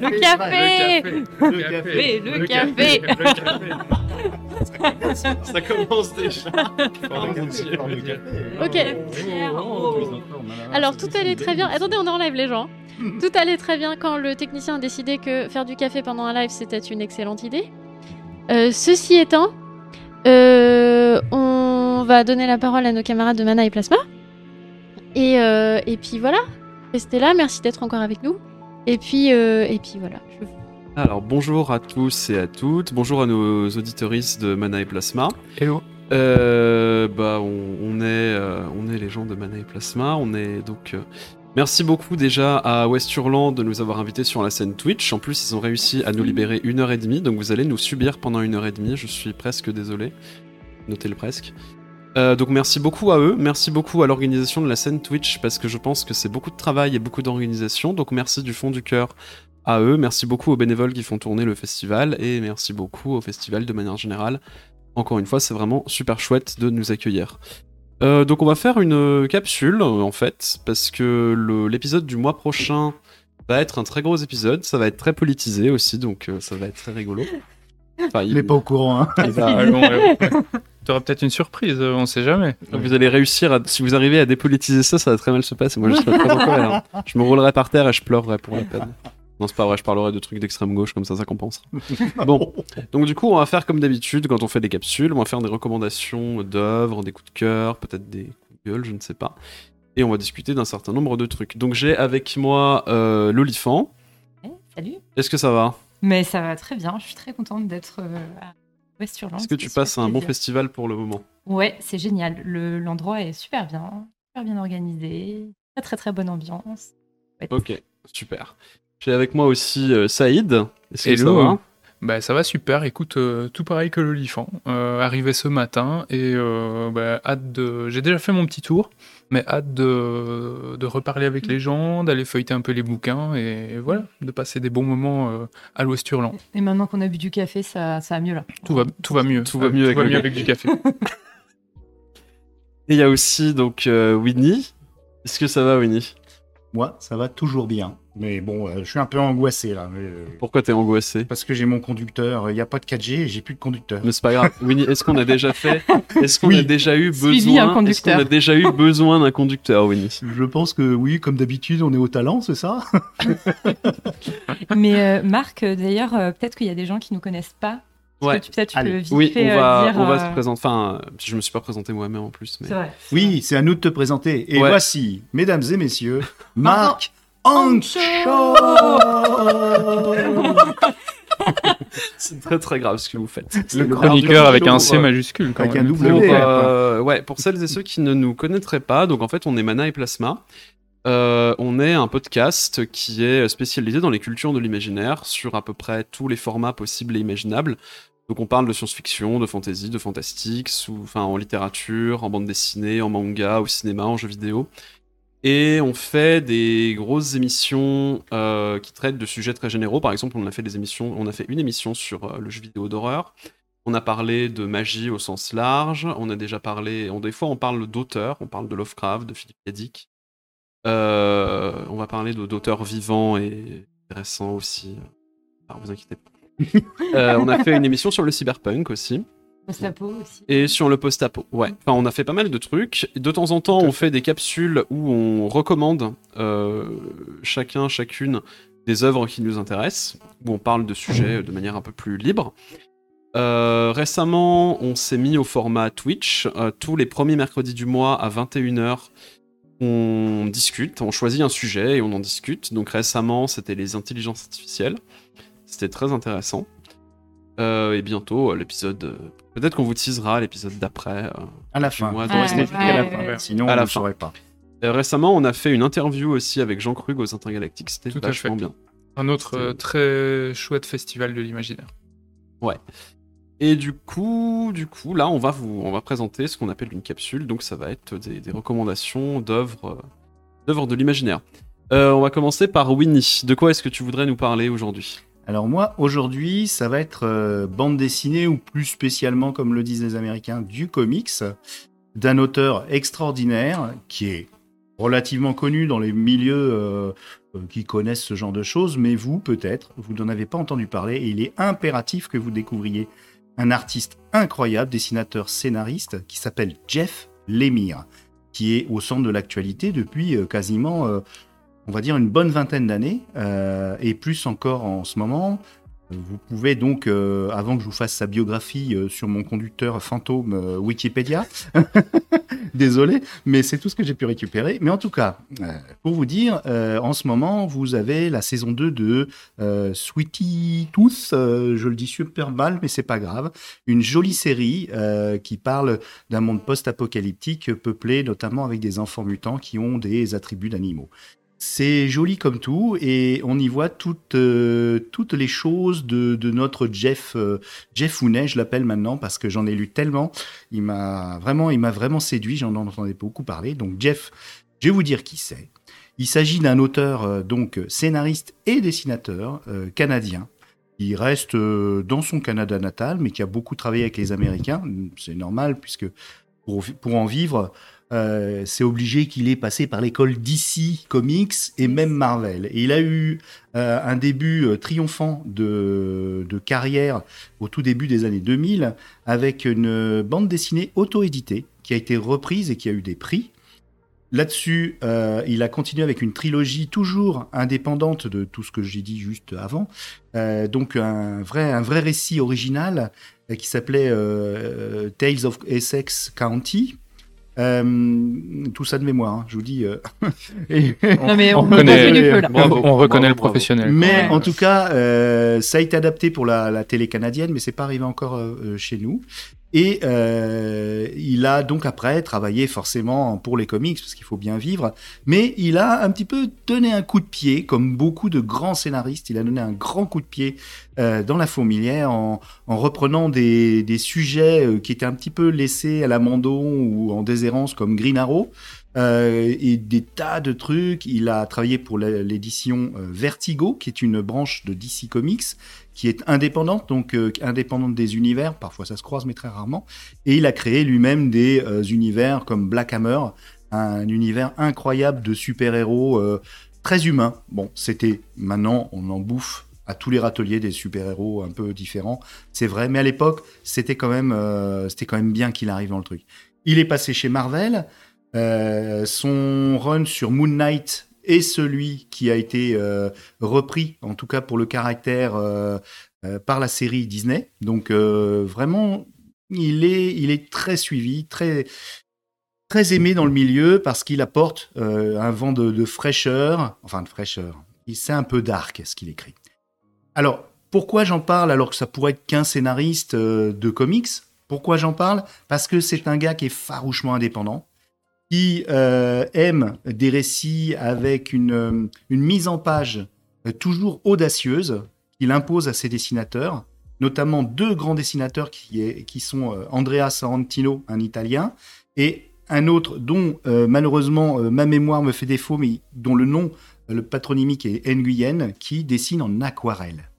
Le café. Le café. Le café. Ça commence déjà. Ok. Alors tout allait très bien. Attendez, on enlève les gens. Tout allait très bien quand le technicien a décidé que faire du café pendant un live c'était une excellente idée. Euh, ceci étant, euh, on va donner la parole à nos camarades de Mana et Plasma. Et, euh, et puis voilà, restez là, merci d'être encore avec nous. Et puis, euh, et puis voilà. je- Alors bonjour à tous et à toutes, bonjour à nos auditoristes de Mana et Plasma. Hello. Euh, bah on, on est euh, on est les gens de Mana et Plasma, on est donc euh, merci beaucoup déjà à Westurland de nous avoir invités sur la scène Twitch. En plus ils ont réussi à nous libérer une heure et demie, donc vous allez nous subir pendant une heure et demie. Je suis presque désolé, notez le presque. Euh, donc merci beaucoup à eux, merci beaucoup à l'organisation de la scène Twitch parce que je pense que c'est beaucoup de travail et beaucoup d'organisation. Donc merci du fond du cœur à eux, merci beaucoup aux bénévoles qui font tourner le festival et merci beaucoup au festival de manière générale. Encore une fois, c'est vraiment super chouette de nous accueillir. Euh, donc on va faire une euh, capsule en fait, parce que l'épisode du mois prochain va être un très gros épisode, ça va être très politisé aussi, donc euh, ça va être très rigolo. Enfin, il- n'est pas au courant. Hein. il va-. T'auras peut-être une surprise, euh, on sait jamais. Vous allez réussir à... Si vous arrivez à dépolitiser ça, ça va très mal se passer. Moi, je serai très en colère. hein. Je me roulerai par terre et je pleurerai pour la peine. Non, c'est pas vrai, je parlerai de trucs d'extrême gauche, comme ça, ça compensera. Bon, donc du coup, on va faire comme d'habitude quand on fait des capsules. On va faire des recommandations d'œuvres, des coups de cœur, peut-être des coups de gueule, je ne sais pas. Et on va discuter d'un certain nombre de trucs. Donc j'ai avec moi euh, l'olifant. Eh, Salut. Est-ce que ça va? Mais ça va très bien. Je suis très contente d'être euh, Westurland. Est-ce que tu passes un bon festival pour le moment? Ouais, c'est génial. Le- L'endroit est super bien, super bien organisé, très très très bonne ambiance. Ouais. Ok, super. J'ai avec moi aussi euh, Saïd. Est-ce que ça Hello. va? Bah ça va super, écoute, euh, tout pareil que l'olifant. Euh, arrivé ce matin et euh, bah, hâte de... J'ai déjà fait mon petit tour, mais hâte de, de reparler avec les gens, d'aller feuilleter un peu les bouquins et voilà, de passer des bons moments euh, à l'Ouest-Hurlant. Et maintenant qu'on a bu du café, ça, ça va mieux là. Tout va, tout va mieux. Tout va Euh, mieux avec le- avec du café. Et il y a aussi donc euh, Winnie. Est-ce que ça va Winnie? Moi, ça va toujours bien. Mais bon, euh, je suis un peu angoissé là. mais, euh, Pourquoi t'es angoissé? parce que j'ai mon conducteur. Il n'y a pas de 4G et j'ai plus de conducteur. Mais c'est pas grave. Winnie, est-ce qu'on a déjà fait Est-ce qu'on Oui. a déjà eu besoin Est-ce qu'on a déjà eu besoin d'un conducteur, Winnie? Je pense que oui, comme d'habitude, on est au talent, c'est ça? Mais euh, Marc, d'ailleurs, euh, peut-être qu'il y a des gens qui nous connaissent pas. Est-ce Ouais. que tu- Peut-être tu Allez. peux vite Oui, fait, on va, dire, on va se présenter. Enfin, je me suis pas présenté moi-même en plus. Mais... C'est vrai. Oui, c'est à nous de te présenter. Et Ouais. voici, mesdames et messieurs, Marc Ancho C'est très très grave ce que vous faites. Le le chroniqueur avec un pour, C euh, majuscule. Quand avec même. un double euh, ouais, pour celles et ceux qui ne nous connaîtraient pas, donc en fait, on est Mana et Plasma. Euh, on est un podcast qui est spécialisé dans les cultures de l'imaginaire sur à peu près tous les formats possibles et imaginables. Donc on parle de science-fiction, de fantasy, de fantastique, sous, enfin en littérature, en bande dessinée, en manga, au cinéma, en jeux vidéo. Et on fait des grosses émissions euh, qui traitent de sujets très généraux. Par exemple, on a fait des émissions, on a fait une émission sur euh, le jeu vidéo d'horreur. On a parlé de magie au sens large. On a déjà parlé, on, des fois on parle d'auteurs, on parle de Lovecraft, de Philippe. Dick. Euh, on va parler d'auteurs vivants et récents aussi. Alors, vous inquiétez pas. On a fait une émission sur le cyberpunk aussi. Post-apo aussi. Et sur le post-apo, ouais. Enfin, on a fait pas mal de trucs. De temps en temps, on fait des capsules où on recommande euh, chacun, chacune des œuvres qui nous intéressent, où on parle de sujets de manière un peu plus libre. Euh, récemment, on s'est mis au format Twitch. Euh, tous les premiers mercredis du mois à 21h, on discute, on choisit un sujet et on en discute. Donc récemment, c'était les intelligences artificielles. C'était très intéressant. Euh, et bientôt, euh, l'épisode. euh, Peut-être qu'on vous teasera l'épisode d'après. euh. À la fin. mois Ouais, jusqu'à la ouais, fin. ouais. Sinon, À la on ne fin. saurait pas. Euh, récemment, on a fait une interview aussi avec Jean Krug aux Intergalactiques. C'était Tout à vachement fait. bien. Un autre euh, très chouette festival de l'imaginaire. Et du coup, du coup, là, on va vous, on va présenter ce qu'on appelle une capsule. Donc, ça va être des, des recommandations d'œuvres, d'œuvres de l'imaginaire. Euh, on va commencer par Winnie. De quoi est-ce que tu voudrais nous parler aujourd'hui? Alors moi, aujourd'hui, ça va être euh, bande dessinée ou plus spécialement, comme le disent les Américains, du comics d'un auteur extraordinaire qui est relativement connu dans les milieux euh, euh, qui connaissent ce genre de choses, mais vous, peut-être, vous n'en avez pas entendu parler et il est impératif que vous découvriez un artiste incroyable, dessinateur, scénariste, qui s'appelle Jeff Lemire, qui est au centre de l'actualité depuis quasiment on va dire une bonne vingtaine d'années, euh, et plus encore en ce moment. Vous pouvez donc, euh, avant que je vous fasse sa biographie euh, sur mon conducteur fantôme Wikipédia, désolé, mais c'est tout ce que j'ai pu récupérer. Mais en tout cas, pour vous dire, en ce moment, vous avez la saison 2 de Sweetie Tooth, je le dis super mal, mais c'est pas grave, une jolie série qui parle d'un monde post-apocalyptique peuplé notamment avec des enfants mutants qui ont des attributs d'animaux. C'est joli comme tout et on y voit toutes, euh, toutes les choses de, de notre Jeff, euh, Hounet, je l'appelle maintenant parce que j'en ai lu tellement. Il m'a vraiment, vraiment séduit, j'en entendais beaucoup parler. Donc Jeff, je vais vous dire qui c'est. Il s'agit d'un auteur, euh, donc scénariste et dessinateur euh, canadien. Il reste dans son Canada natal, mais qui a beaucoup travaillé avec les Américains. C'est normal puisque pour, pour en vivre, euh, c'est obligé qu'il ait passé par l'école DC Comics et même Marvel. Et il a eu euh, un début euh, triomphant de, de carrière au tout début des années 2000 avec une bande dessinée auto-éditée qui a été reprise et qui a eu des prix. Là-dessus, euh, il a continué avec une trilogie toujours indépendante de tout ce que j'ai dit juste avant. Euh, donc un vrai, un vrai récit original qui s'appelait euh, Tales of Essex County. Euh, tout ça de mémoire, hein, je vous dis. euh, et- Non, mais on on, reconnaît- on fait du feu là. Bravo, on reconnaît bravo, le professionnel. mais Ouais. en tout cas, euh, ça a été adapté pour la, la télé canadienne, mais c'est pas arrivé encore euh, euh, chez nous. Et euh, il a donc après travaillé forcément pour les comics, parce qu'il faut bien vivre, mais il a un petit peu donné un coup de pied, comme beaucoup de grands scénaristes, il a donné un grand coup de pied euh, dans la fourmilière en, en reprenant des, sujets euh, qui étaient un petit peu laissés à l'abandon ou en déshérence, comme Green Arrow, et des tas de trucs. Il a travaillé pour l'édition Vertigo, qui est une branche de DC Comics, qui est indépendante, donc euh, indépendante des univers. Parfois ça se croise, mais très rarement. Et il a créé lui-même des euh, univers comme Black Hammer, un univers incroyable de super-héros euh, très humains. Bon, c'était maintenant, on en bouffe à tous les râteliers des super-héros un peu différents, c'est vrai, mais à l'époque, c'était quand même, c'était quand même bien qu'il arrive dans le truc. Il est passé chez Marvel. Son run sur Moon Knight est celui qui a été euh, repris, en tout cas pour le caractère, euh, euh, par la série Disney. Donc vraiment, il est, il est très suivi, très, très aimé dans le milieu parce qu'il apporte un vent de, fraîcheur, enfin de fraîcheur. Il- C'est un peu dark ce qu'il écrit. Alors, pourquoi j'en parle alors que ça pourrait être qu'un scénariste de comics? Pourquoi j'en parle? Parce que c'est un gars qui est farouchement indépendant, qui euh, aime des récits avec une, une mise en page euh, toujours audacieuse qu'il impose à ses dessinateurs, notamment deux grands dessinateurs qui, est- qui sont euh, Andrea Sorrentino, un Italien, et un autre dont euh, malheureusement ma mémoire me fait défaut, mais dont le nom, le patronymique est Nguyen, qui dessine en aquarelle.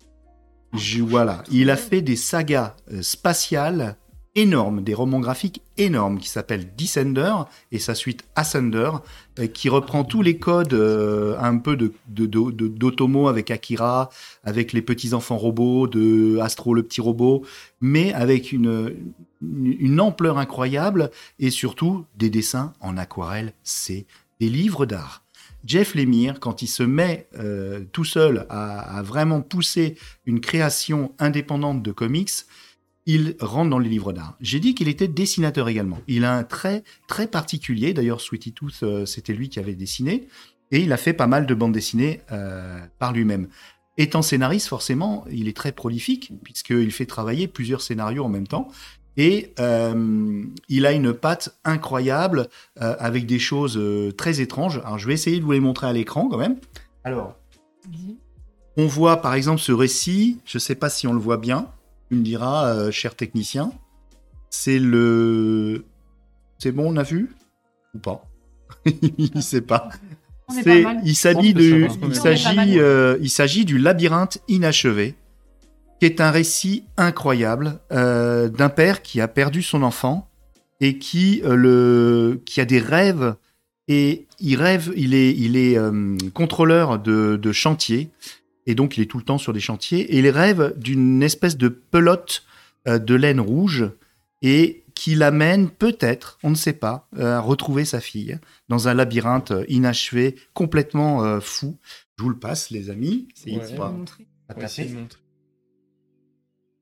Je- voilà, il a fait des sagas spatiales énormes, des romans graphiques énormes qui s'appellent Descender et sa suite Ascender, euh, qui reprend tous les codes euh, un peu de, d'Otomo avec Akira, avec les petits enfants robots, de Astro le petit robot, mais avec une, une, ampleur incroyable et surtout des dessins en aquarelle. C'est des livres d'art. Jeff Lemire, quand il se met euh, tout seul à vraiment pousser une création indépendante de comics, il rentre dans les livres d'art. J'ai dit qu'il était dessinateur également. Il a un trait très particulier. D'ailleurs, Sweetie Tooth, euh, c'était lui qui avait dessiné. Et il a fait pas mal de bandes dessinées euh, par lui-même. étant scénariste, forcément, il est très prolifique, puisqu'il fait travailler plusieurs scénarios en même temps. Et euh, il a une patte incroyable, euh, avec des choses euh, très étranges. Alors, je vais essayer de vous les montrer à l'écran quand même. Alors, on voit par exemple ce récit, je ne sais pas si on le voit bien, tu me diras, cher technicien. C'est le. C'est bon, on a vu Ou pas? Il ne sait pas. Il s'agit du, il s'agit, il s'agit du labyrinthe inachevé, qui est un récit incroyable euh, d'un père qui a perdu son enfant et qui euh, le, qui a des rêves et il rêve, il est, il est euh, contrôleur de, de chantier et donc il est tout le temps sur des chantiers et il rêve d'une espèce de pelote de laine rouge et qui l'amène peut-être, on ne sait pas, à retrouver sa fille dans un labyrinthe inachevé, complètement fou. Je vous le passe, les amis. C'est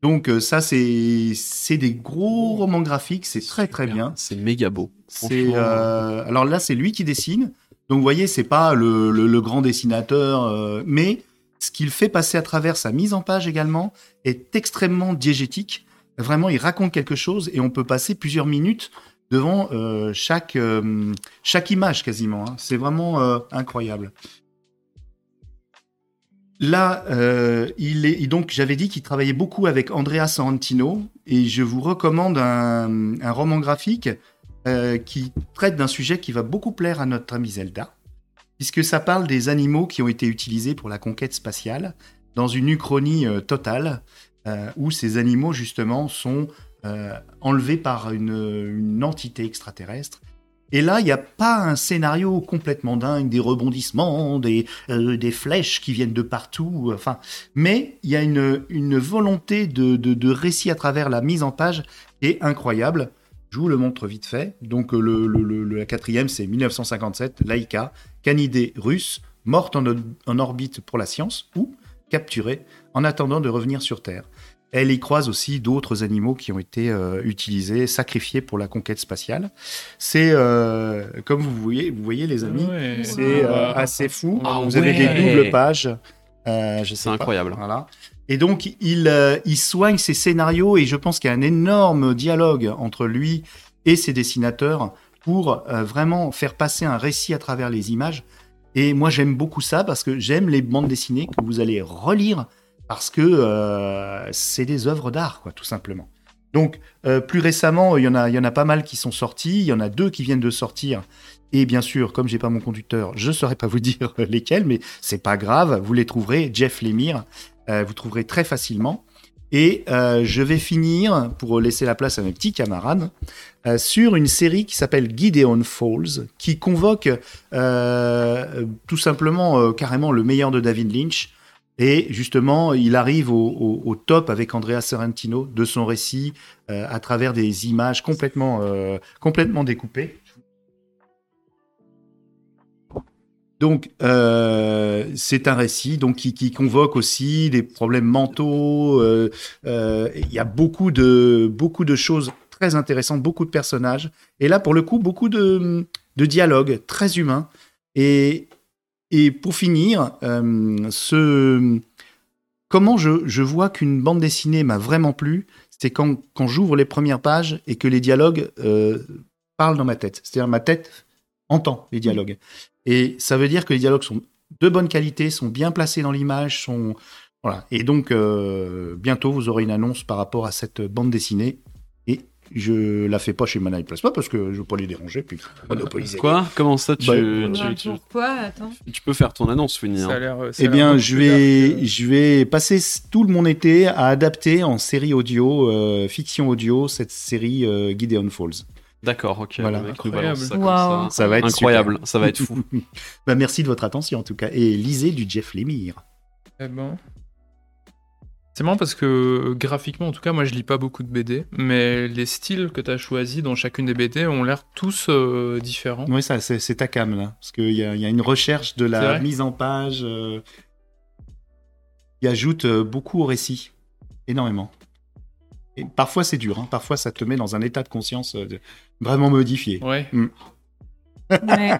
Donc ça, c'est des gros romans graphiques, c'est très très bien. C'est méga beau. Euh, alors là, c'est lui qui dessine. Donc vous voyez, c'est pas le, le, grand dessinateur, euh, mais ce qu'il fait passer à travers sa mise en page également est extrêmement diégétique. Vraiment, il raconte quelque chose et on peut passer plusieurs minutes devant euh, chaque, euh, chaque image quasiment. Hein. C'est vraiment euh, incroyable. Là, il est donc j'avais dit qu'il travaillait beaucoup avec Andrea Sorrentino et je vous recommande un, un roman graphique qui traite d'un sujet qui va beaucoup plaire à notre ami Zelda, puisque ça parle des animaux qui ont été utilisés pour la conquête spatiale dans une uchronie totale euh, où ces animaux justement sont euh, enlevés par une, entité extraterrestre. Et là, il n'y a pas un scénario complètement dingue, des rebondissements, des, euh, flèches qui viennent de partout, enfin, mais il y a une, une volonté de, de, récit à travers la mise en page qui est incroyable. Je vous le montre vite fait. Donc le, le, la quatrième, c'est 1957, Laika, canidée russe, morte en, en, orbite pour la science, ou capturée en attendant de revenir sur Terre. Elle y croise aussi d'autres animaux qui ont été euh, utilisés, sacrifiés pour la conquête spatiale. C'est, euh, comme vous voyez, vous voyez les amis, c'est euh, assez fou. Ah vous avez des doubles pages. C'est incroyable. Voilà. Et donc, il, il soigne ses scénarios et je pense qu'il y a un énorme dialogue entre lui et ses dessinateurs pour vraiment faire passer un récit à travers les images. Et moi, j'aime beaucoup ça parce que j'aime les bandes dessinées que vous allez relire parce que euh, c'est des œuvres d'art, quoi, tout simplement. Donc, euh, plus récemment, il y, en a, il y en a pas mal qui sont sortis. Il y en a deux qui viennent de sortir. Et bien sûr, comme j'ai pas mon conducteur, je ne saurais pas vous dire lesquels, mais c'est pas grave. Vous les trouverez. Jeff Lemire, euh, vous trouverez très facilement. Et je vais finir, pour laisser la place à mes petits camarades, sur une série qui s'appelle Gideon Falls, qui convoque tout simplement, carrément, le meilleur de David Lynch. Et justement, il arrive au, top avec Andrea Sorrentino de son récit euh, à travers des images complètement, euh, complètement découpées. Donc, euh, c'est un récit donc, qui, convoque aussi des problèmes mentaux. Il y a beaucoup de, beaucoup de choses très intéressantes, beaucoup de personnages. Et là, pour le coup, beaucoup de, de dialogues très humains. Et, et pour finir, euh, ce... comment je, vois qu'une bande dessinée m'a vraiment plu, c'est quand, quand j'ouvre les premières pages et que les dialogues euh, parlent dans ma tête. C'est-à-dire ma tête entend les dialogues. Et ça veut dire que les dialogues sont de bonne qualité, sont bien placés dans l'image, sont voilà. Et donc euh, bientôt vous aurez une annonce par rapport à cette bande dessinée je la fais pas chez Mana Plasma parce que je veux pas les déranger puis monopoliser. Quoi? Comment ça tu, bah, tu, Pourquoi Attends. Tu peux faire ton annonce, Winnie. Hein. Eh bien, je vais, je vais passer tout mon été à adapter en série audio, euh, fiction audio, cette série euh, Gideon Falls. D'accord, ok. Voilà. Incroyable. Ça, ça, va être incroyable. Ça va être fou. bah, merci de votre attention en tout cas et lisez du Jeff Lemire. Eh bon. C'est marrant parce que graphiquement, en tout cas, moi je lis pas beaucoup de BD, mais les styles que tu as choisis dans chacune des BD ont l'air tous euh, différents. Oui, ça, c'est ta cam là. Parce qu'il y, y, a une recherche de la mise en page euh, qui ajoute euh, beaucoup au récit. Énormément. Et parfois c'est dur, hein. parfois ça te met dans un état de conscience vraiment modifié. Ouais. Mm. ouais.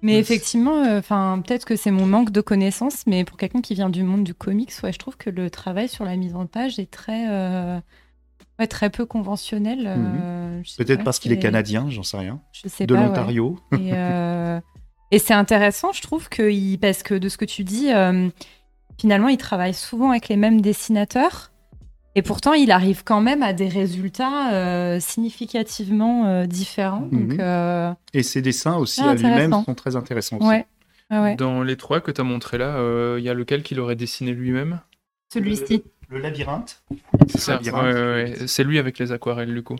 Mais Yes. effectivement, euh, enfin, peut-être que c'est mon manque de connaissances, mais pour quelqu'un qui vient du monde du comics, ouais, je trouve que le travail sur la mise en page est très, euh, ouais, très peu conventionnel. euh, Mhm. Peut-être parce qu'il est canadien, j'en sais rien. Je sais De pas, ouais. l'Ontario. Et, euh, et c'est intéressant, je trouve, que il- parce que de ce que tu dis, euh, finalement, il travaille souvent avec les mêmes dessinateurs. Et pourtant, il arrive quand même à des résultats euh, significativement euh, différents. Mhm. Donc, euh, Et ses dessins aussi Ah, à lui-même sont très intéressants. aussi. ouais. ouais, ouais. Dans les trois que tu as montré là, euh, il y a lequel qu'il aurait dessiné lui-même? Celui-ci. Le labyrinthe. C'est ça, labyrinthe. ouais, ouais, ouais. C'est lui avec les aquarelles du coup.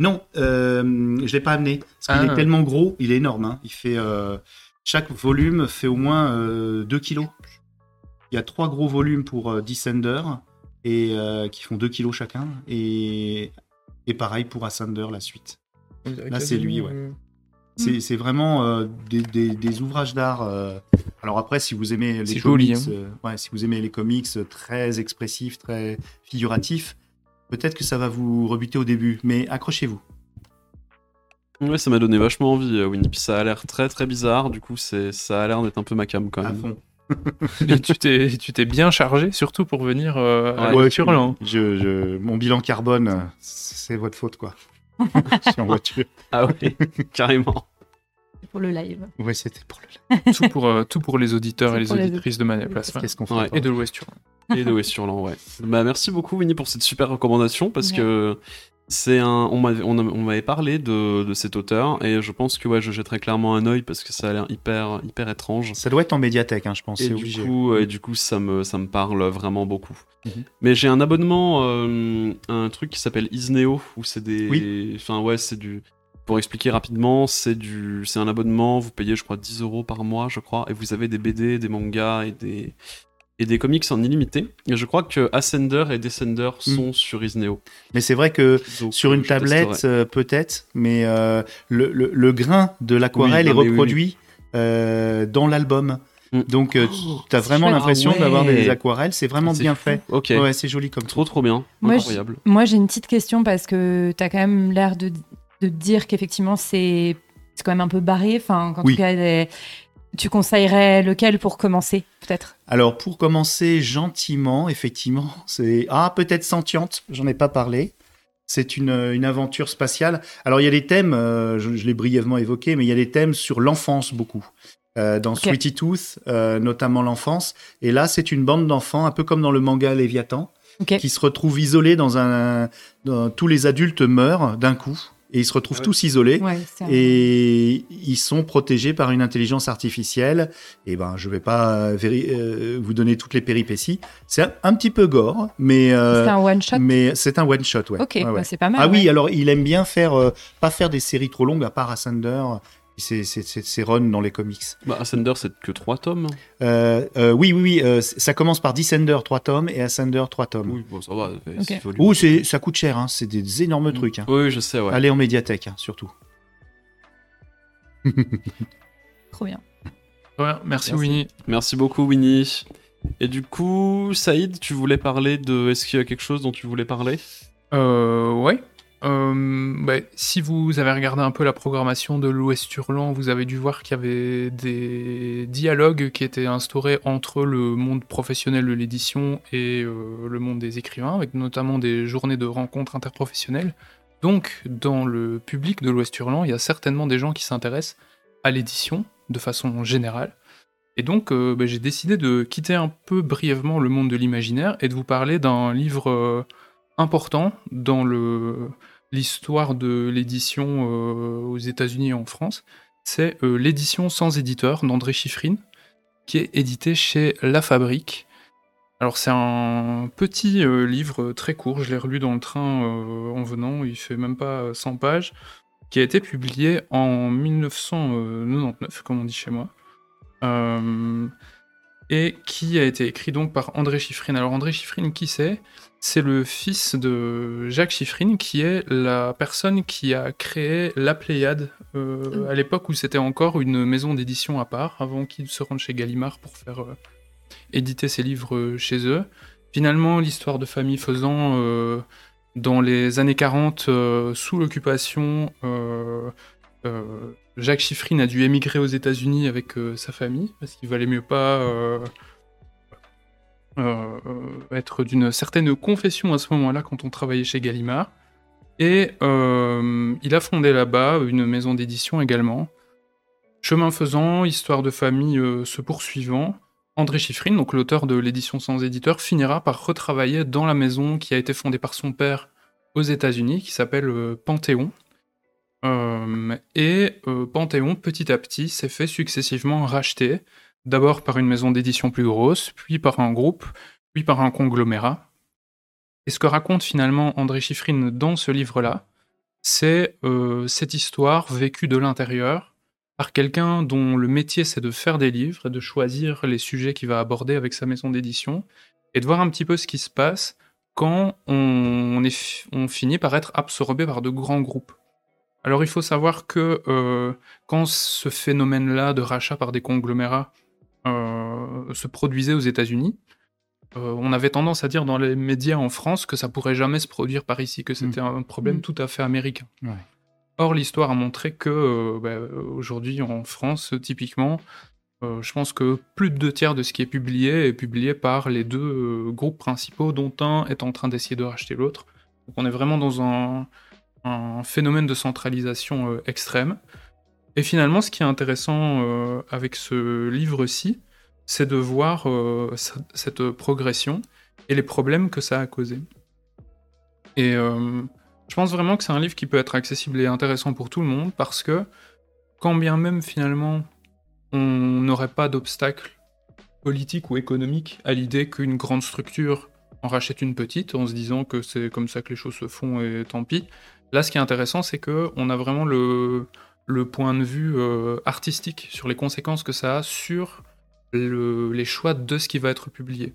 Non, euh, je l'ai pas amené. Parce qu'il Ah. est tellement gros, il est énorme. hein. Il fait euh, chaque volume fait au moins 2 kilos. Il y a trois gros volumes pour euh, Descender et euh, qui font 2 kilos chacun et et pareil pour Ascender la suite. Là, c'est lui, ouais. euh, C'est c'est vraiment euh, des, des- des ouvrages d'art. euh, Alors après, si vous aimez les C'est comics, joli, hein. euh, ouais, si vous aimez les comics très expressifs, très figuratifs, peut-être que ça va vous rebuter au début, mais accrochez-vous. Ouais, ça m'a donné vachement envie, Winnie. Puis ça a l'air très très bizarre, du coup, c'est ça a l'air d'être un peu ma cam quand À même. fond. Et tu t'es tu t'es bien chargé, surtout pour venir euh, à la Ouais, là, hein. je, je- mon bilan carbone, c'est votre faute, quoi. je suis en voiture. Ah oui, carrément. Pour le live. Ouais, c'était pour le. tout, pour, euh, tout pour les auditeurs et les auditrices de Manet Plasma. Qu'est-ce qu'on fait Ouais. Et de l'Ouest Hurlant. Et de West Hurlant, ouais. Bah, merci beaucoup, Winnie, pour cette super recommandation, parce Ouais. que c'est un. On m'avait, on a- on m'avait parlé de, de cet auteur, et je pense que ouais, je jetterai clairement un œil parce que ça a l'air hyper, hyper étrange. Ça doit être en médiathèque, hein, je pense. Et du, obligé. coup, et du coup, ça me, ça me parle vraiment beaucoup. Mhm. Mais j'ai un abonnement euh, un truc qui s'appelle Isneo, où c'est des. Oui. Enfin, ouais, c'est du. Pour expliquer rapidement, c'est du, c'est un abonnement. Vous payez, je crois, 10 euros par mois, je crois, et vous avez des BD, des mangas et des et des comics en illimité. Et je crois que Ascender et Descender Mm. sont sur Isneo. Mais c'est vrai que Donc, sur euh, une tablette, euh, peut-être, mais euh, le, le- le grain de l'aquarelle Oui, est oui, reproduit euh, dans l'album. Mm. Donc, tu as vraiment l'impression Ah ouais. d'avoir des aquarelles. C'est vraiment bien fou. fait. Ok. Ouais, c'est joli comme Trop trop bien. Moi, Incroyable. Moi, j'ai une petite question parce que tu as quand même l'air de, de dire qu'effectivement, c'est c'est quand même un peu barré. Enfin, en Oui. tout cas, tu conseillerais lequel pour commencer, peut-être? Alors, pour commencer gentiment, effectivement, c'est. Ah, peut-être Sentiente, j'en ai pas parlé. C'est une, une aventure spatiale. Alors, il y a des thèmes, euh, je, je l'ai brièvement évoqué, mais il y a des thèmes sur l'enfance beaucoup. Euh, dans Ok. Sweetie Tooth, euh, notamment l'enfance. Et là, c'est une bande d'enfants, un peu comme dans le manga Léviathan, qui se retrouvent isolés dans un. dans- tous les adultes meurent d'un coup. Et ils se retrouvent Ouais. tous isolés. Ouais, Et ils sont protégés par une intelligence artificielle. Et ben, je vais pas euh, euh, vous donner toutes les péripéties. C'est un, un petit peu gore, mais euh, c'est un one shot. mais c'est un one shot, ouais. ok, Ouais, ouais. bah, c'est pas mal. ah oui, alors il aime bien faire euh, pas faire des séries trop longues à part Ascender. C'est c'est c'est c'est run dans les comics. Bah, Ascender, c'est que 3 tomes. Euh, euh, oui, oui, oui. euh, ça commence par Descender 3 tomes et Ascender 3 tomes. Oui, bon, ça va. Ok. c'est volume. Ouh, c'est ça coûte cher. Hein. C'est des énormes Mm. trucs. Hein. Oui, je sais, ouais. Allez en médiathèque, hein, surtout. Trop bien. Ouais, merci, Merci. Winnie. Merci beaucoup, Winnie. Et du coup, Saïd, tu voulais parler de. Est-ce qu'il y a quelque chose dont tu voulais parler? Euh, ouais. Euh, bah, si vous avez regardé un peu la programmation de l'Ouest Hurlant, vous avez dû voir qu'il y avait des dialogues qui étaient instaurés entre le monde professionnel de l'édition et euh, le monde des écrivains, avec notamment des journées de rencontres interprofessionnelles. Donc, dans le public de l'Ouest Hurlant, il y a certainement des gens qui s'intéressent à l'édition de façon générale. Et donc, euh, bah, j'ai décidé de quitter un peu brièvement le monde de l'imaginaire et de vous parler d'un livre important dans le l'histoire de l'édition euh, aux États-Unis et en France. C'est euh, l'édition sans éditeur d'André Chiffrine, qui est édité chez La Fabrique. Alors c'est un petit euh, livre très court, je l'ai relu dans le train en venant, il fait même pas euh, 100 pages, qui a été publié en 1999, comme on dit chez moi, et qui a été écrit donc par André Chiffrine. Alors André Chiffrine, qui c'est? C'est le fils de Jacques Chiffrine, qui est la personne qui a créé La Pléiade, euh, à l'époque où c'était encore une maison d'édition à part, avant qu'il se rende chez Gallimard pour faire euh, éditer ses livres euh, chez eux. Finalement, l'histoire de famille faisant, dans les années 40, euh, sous l'occupation, Jacques Chiffrine a dû émigrer aux États-Unis avec sa famille parce qu'il valait mieux pas euh, euh, être d'une certaine confession à ce moment-là quand on travaillait chez Gallimard. Et il a fondé là-bas une maison d'édition également. Chemin faisant, histoire de famille se poursuivant, André Chiffrine, donc l'auteur de l'édition sans éditeur, finira par retravailler dans la maison qui a été fondée par son père aux États-Unis, qui s'appelle Panthéon. Euh, et euh, Panthéon, petit à petit, s'est fait successivement racheter, d'abord par une maison d'édition plus grosse, puis par un groupe, puis par un conglomérat. Et ce que raconte finalement André Chiffrine dans ce livre-là, c'est euh, cette histoire vécue de l'intérieur par quelqu'un dont le métier c'est de faire des livres, de choisir les sujets qu'il va aborder avec sa maison d'édition, et de voir un petit peu ce qui se passe quand on, finit par être absorbé par de grands groupes. Alors il faut savoir que euh, quand ce phénomène-là de rachat par des conglomérats se produisait aux États-Unis, euh, on avait tendance à dire dans les médias en France que ça pourrait jamais se produire par ici, que c'était mm. un problème mm. tout à fait américain. Or l'histoire a montré que bah, aujourd'hui en France, typiquement, je pense que plus de deux tiers de ce qui est publié est publié par les deux groupes principaux, dont un est en train d'essayer de racheter l'autre. Donc on est vraiment dans un, un phénomène de centralisation euh, extrême. Et finalement, ce qui est intéressant euh, avec ce livre-ci, c'est de voir euh, cette progression et les problèmes que ça a causé. Et je pense vraiment que c'est un livre qui peut être accessible et intéressant pour tout le monde parce que, quand bien même finalement on n'aurait pas d'obstacle politique ou économique à l'idée qu'une grande structure en rachète une petite en se disant que c'est comme ça que les choses se font et tant pis, Là, ce qui est intéressant, c'est qu'on a vraiment le, point de vue euh, artistique sur les conséquences que ça a sur les choix de ce qui va être publié.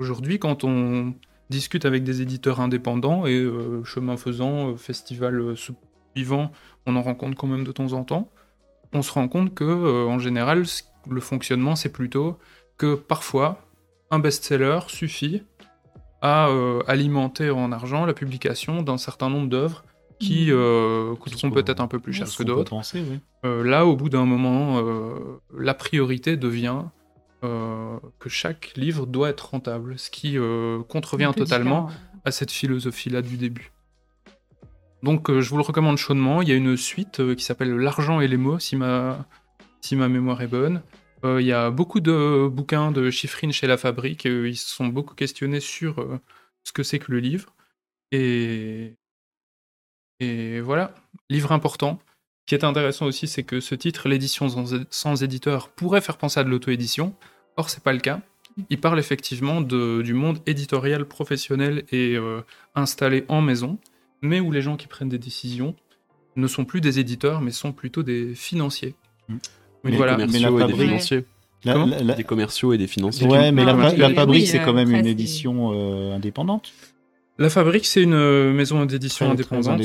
Aujourd'hui, quand on discute avec des éditeurs indépendants et euh, chemin faisant, euh, festival suivant, on en rencontre quand même de temps en temps, on se rend compte que en général, le fonctionnement, c'est plutôt que parfois, un best-seller suffit à alimenter en argent la publication d'un certain nombre d'œuvres qui mmh. euh, coûteront peut-être un peu plus cher que d'autres. Euh, là, au bout d'un moment, la priorité devient que chaque livre doit être rentable, ce qui contrevient totalement à cette philosophie-là du début. Donc, je vous le recommande chaudement. Il y a une suite qui s'appelle L'argent et les mots, si ma, si ma mémoire est bonne. Euh, il y a beaucoup de bouquins de chiffrines chez La Fabrique. Et, ils se sont beaucoup questionnés sur euh, ce que c'est que le livre. Et, et voilà, livre important. Ce qui est intéressant aussi, c'est que ce titre, l'édition sans, éditeur, pourrait faire penser à de l'auto-édition. Or, c'est pas le cas. Il parle effectivement de, du monde éditorial professionnel et euh, installé en maison, mais où les gens qui prennent des décisions ne sont plus des éditeurs, mais sont plutôt des financiers. Mmh. Mais voilà. des commerciaux et des financiers. Des commerciaux et des financiers. Ouais, mais la, Fabrique, c'est quand même une édition euh, indépendante. La Fabrique, c'est une euh, maison d'édition indépendante,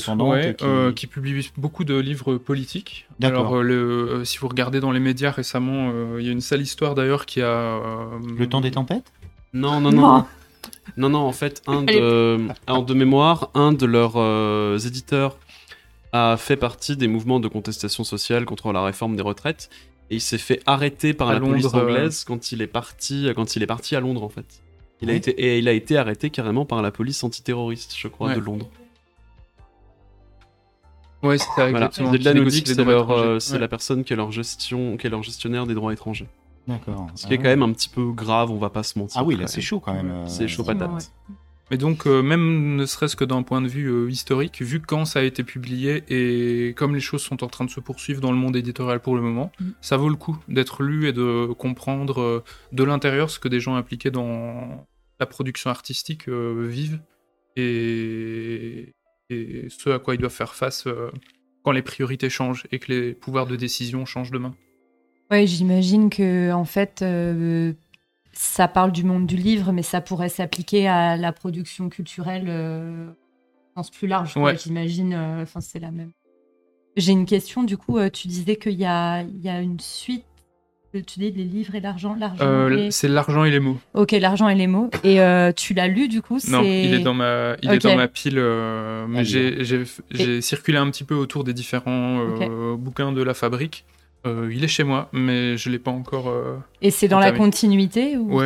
euh, qui... publie beaucoup de livres politiques. Alors, le, si vous regardez dans les médias récemment, il y a une sale histoire d'ailleurs qui a. Le temps des tempêtes? Non, non, non. non, non, en fait, un de, un de mémoire, un de leurs éditeurs a fait partie des mouvements de contestation sociale contre la réforme des retraites et il s'est fait arrêter par la police euh, anglaise quand il est parti quand il est parti à Londres en fait. Il a été et il a été arrêté carrément par la police antiterroriste, je crois, de Londres. Ouais, c'est voilà. c'est c'est la personne qui est leur gestion, qui est leur gestionnaire des droits étrangers. D'accord. Ce qui est ah quand même un petit peu grave, on va pas se mentir. Ah oui, là c'est chaud quand même. Euh, c'est chaud patate. Mais donc, euh, même ne serait-ce que d'un point de vue euh, historique, vu quand ça a été publié et comme les choses sont en train de se poursuivre dans le monde éditorial pour le moment, mm. ça vaut le coup d'être lu et de comprendre euh, de l'intérieur ce que des gens impliqués dans la production artistique vivent et... et, ce à quoi ils doivent faire face quand les priorités changent et que les pouvoirs de décision changent de main. Ouais, j'imagine que en fait ça parle du monde du livre, mais ça pourrait s'appliquer à la production culturelle euh, sens plus large, j'imagine. Euh, enfin, c'est la même. J'ai une question, du coup, euh, tu disais qu'il y a, il y a une suite Tu dis les livres et l'argent, l'argent. Euh, et- C'est l'argent et les mots. Ok, l'argent et les mots. Et euh, tu l'as lu du coup Non, il est dans ma, il Ok. est dans ma pile. euh, mais Ah, j'ai, circulé un petit peu autour des différents euh, bouquins de la fabrique. Euh, il est chez moi, mais je l'ai pas encore. euh, Et c'est dans la continuité ou Ouais,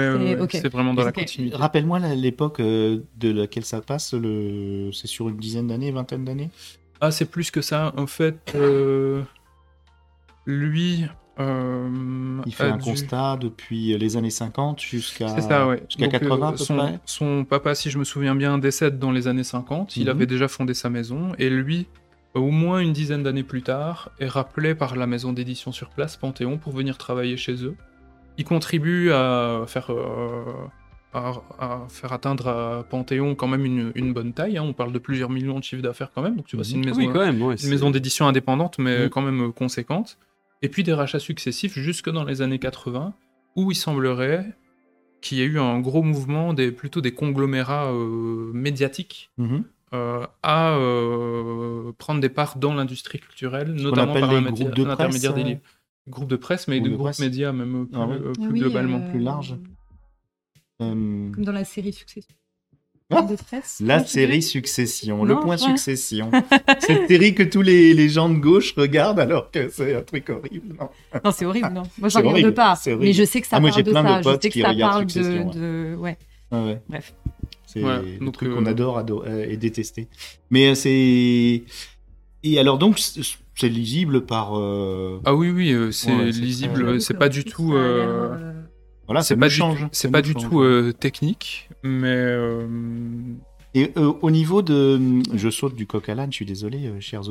c'est- ouais, vraiment dans la continuité. Rappelle-moi l'époque euh, de laquelle ça passe. Le... C'est sur une dizaine d'années, vingtaine d'années? Ah, c'est plus que ça. En fait, euh, lui. euh, Il fait a un dû- constat depuis les années 50 jusqu'à C'est ça, ouais. jusqu'à Donc, 80 à euh, peu son, près? son papa, si je me souviens bien, décède dans les années 50. Il Mhm. avait déjà fondé sa maison. Et lui, au moins une dizaine d'années plus tard, est rappelé par la maison d'édition sur place, Panthéon, pour venir travailler chez eux. Il contribue à faire, euh, à, à faire atteindre à Panthéon quand même une, une bonne taille. hein. On parle de plusieurs millions de chiffres d'affaires quand même. Donc tu vois, c'est une Mhm. maison, Oui, quand même. ouais, une c'est- maison d'édition indépendante, mais Mhm. quand même euh, conséquente. Et puis des rachats successifs jusque dans les années 80, où il semblerait qu'il y ait eu un gros mouvement, des, plutôt des conglomérats euh, médiatiques, Mhm. Euh, à euh, prendre des parts dans l'industrie culturelle, notamment par les l'intermédiaire groupes de l'intermédiaire presse, des livres. Groupes de presse, mais de de groupes presse. médias même euh, plus, Ah ouais. euh, plus Oui, globalement. euh, plus large. Comme dans la série Succession. Ah de presse. La série Succession, le point ouais. Succession. Cette série que tous les, les gens de gauche regardent alors que c'est un truc horrible. Non. Non, c'est horrible, non. Moi, C'est je regarde pas. Mais je sais que ça Ah, moi, parle j'ai de plein de ça. Je potes sais que qui ça regardent parle de, Succession, de... Ouais, Ah ouais. bref. C'est Voilà, le donc, truc euh, qu'on adore ado- euh, et détester. Mais euh, c'est. Et alors, donc, c'est lisible par. euh, Ah oui, oui, euh, c'est Ouais, lisible, c'est pas du tout... euh, Voilà, c'est pas, du change. tout- c'est pas du change. tout euh, technique, mais euh, Et euh, au niveau de. Je saute du coq à l'âne, je suis désolé, euh, chers.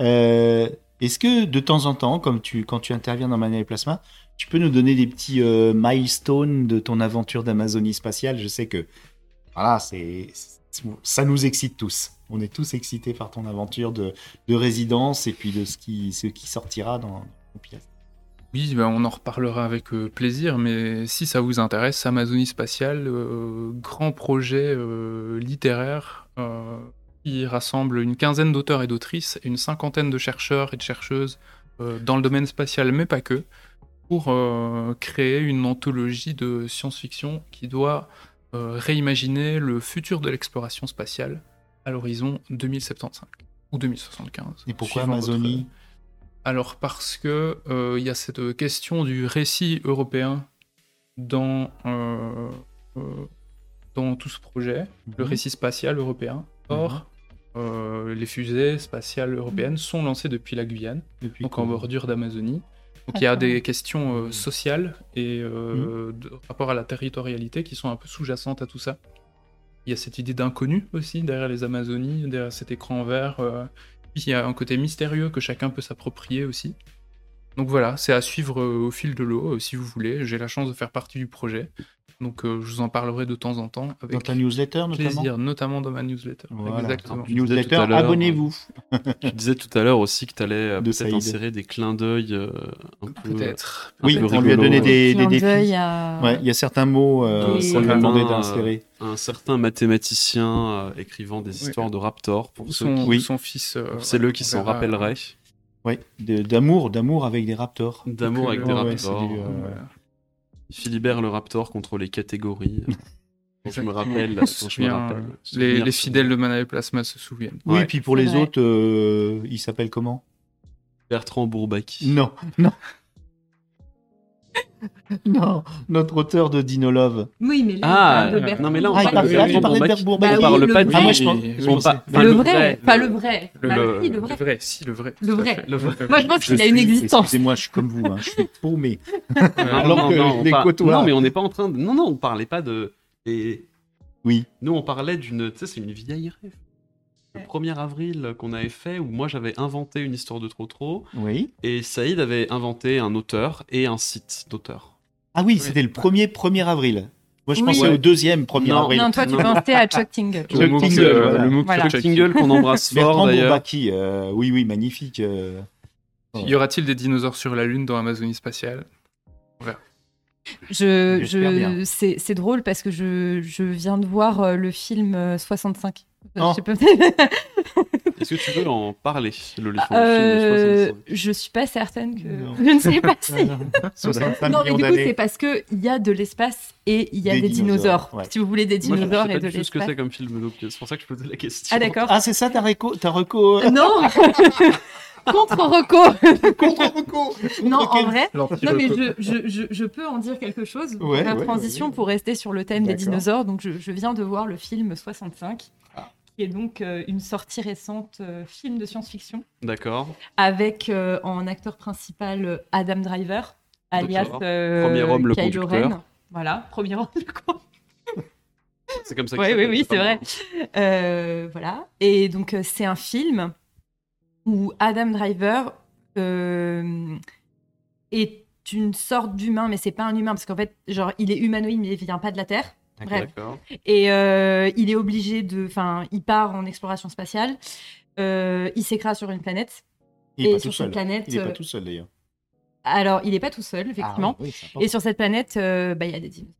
Euh, Est-ce que de temps en temps, comme tu, quand tu interviens dans Mania et Plasma, tu peux nous donner des petits euh, milestones de ton aventure d'Amazonie spatiale? Je sais que. Voilà, c'est. Ça nous excite tous. On est tous excités par ton aventure de, de résidence et puis de ce qui, sortira dans, pièces. oui, ben, on en reparlera avec euh, plaisir, mais si ça vous intéresse, Amazonie spatiale, euh, grand projet euh, littéraire qui rassemble une quinzaine d'auteurs et d'autrices une cinquantaine de chercheurs et de chercheuses dans le domaine spatial, mais pas que, pour créer une anthologie de science-fiction qui doit réimaginer le futur de l'exploration spatiale à l'horizon 2075 ou 2075. Et pourquoi votre- Amazonie? Alors parce que euh, il y a cette question du récit européen dans, euh, euh, dans tout ce projet, le Mhm. récit spatial européen. Or, euh, les fusées spatiales européennes sont lancées depuis la Guyane, Depuis donc en bordure d'Amazonie. Donc il y a des questions euh, sociales et euh, Mhm. de rapport à la territorialité qui sont un peu sous-jacentes à tout ça. Il y a cette idée d'inconnu aussi derrière les Amazonies, derrière cet écran vert. euh, puis il y a un côté mystérieux que chacun peut s'approprier aussi. Donc voilà, c'est à suivre euh, au fil de l'eau euh, si vous voulez. J'ai la chance de faire partie du projet. Donc euh, je vous en parlerai de temps en temps Dans avec ta newsletter, notamment plaisir, notamment dans ma newsletter. Voilà. Exactement. Newsletter, abonnez-vous. Tu disais tout à l'heure aussi que tu allais De peut-être insérer des clins d'œil euh, un peu. Peut-être. Oui, peu on lui a donné euh, des, des Clin défis. d'œil à- Ouais, il y a certains mots euh, Oui. qu'on lui a demandé d'insérer. un certain mathématicien euh, écrivant des Oui. histoires de raptors pour ceux Son, qui, Oui. son fils. euh, pour ceux qui s'en Ouais, de- d'amour, d'amour avec des raptors. d'amour avec des raptors Philibert le raptor contre les catégories je me rappelle je me euh, les, fidèles de Mana et Plasma se souviennent. Oui, Ouais. puis pour les vrai. autres, euh, il s'appelle comment? Bertrand Bourbaki Non, non. non, notre auteur de Dinolove. Oui, mais là, ah de non mais là on Ah, parle de Bourbaki. Bah on parle pas le de. Ah, moi, je pense- le vrai, pas le vrai. Le, Bah le- vrai. le vrai, si, le vrai. Le vrai. fait. Le vrai. Moi, je pense qu'il a une existence. Excusez-moi, je suis comme vous, hein, je suis paumé. Non, Alors non, que non, on les non, mais on n'est pas en train de. Non, non, on parlait pas de. Et... Oui. Nous, on parlait d'une. Tu sais, c'est une vieille rêve. Le 1er avril qu'on avait fait, où moi j'avais inventé une histoire de trop trop, Oui. et Saïd avait inventé un auteur et un site d'auteur. Ah oui, c'était le premier 1er avril. Moi, je Oui. pensais au deuxième 1er Non. avril. Non, toi, tu pensais à Chuck Tingle. Chuck Tingle, euh, voilà. le MOOC Voilà. Chuck Tingle. Qu'on embrasse fort Bertrand d'ailleurs. Bourbaki, euh, oui, oui, magnifique. euh. Y aura-t-il des dinosaures sur la Lune dans Amazonie spatiale? Je, je, c'est, drôle parce que je, je viens de voir euh, le film euh, 65. Oh. je sais pas- Est-ce que tu veux en parler, Loli, sur Euh, le film de 65 je suis pas certaine que. Non. Je ne sais pas si. 65 non, mais du coup, c'est parce qu'il y a de l'espace et il y a Des des, dinosaures, dinosaures. ouais. Si vous voulez des Moi, je- dinosaures je sais et pas de ce que l'espace. c'est comme film, donc c'est pour ça que je posais la question. Ah, d'accord. Ah, c'est ça ta reco, ta reco euh, Non Contre Rocco contre reco Non, en vrai, non, mais je, je, je, je peux en dire quelque chose. Ouais, la ouais, transition ouais. pour rester sur le thème des dinosaures. Donc, je, je viens de voir le film 65, Ah. Qui est donc euh, une sortie récente, euh, film de science-fiction, D'accord. avec euh, en acteur principal Adam Driver, alias Premier homme, le Kylo conducteur. Ren. Voilà, premier homme, le. C'est comme ça Ouais, qu'il oui, oui, c'est vrai. Voilà. Et donc, c'est un film où Adam Driver est une sorte d'humain, mais c'est pas un humain, parce qu'en fait, genre, il est humanoïde, mais il vient pas de la Terre. Bref. D'accord. Et euh, il est obligé de. Enfin, il part en exploration spatiale. euh, il s'écrase sur une planète. Il est Et pas sur tout cette seul. planète, Il est pas euh, tout seul d'ailleurs. Alors, il est pas tout seul, effectivement. Ah, oui. Et sur cette planète, euh, bah, il y a des dinosaures.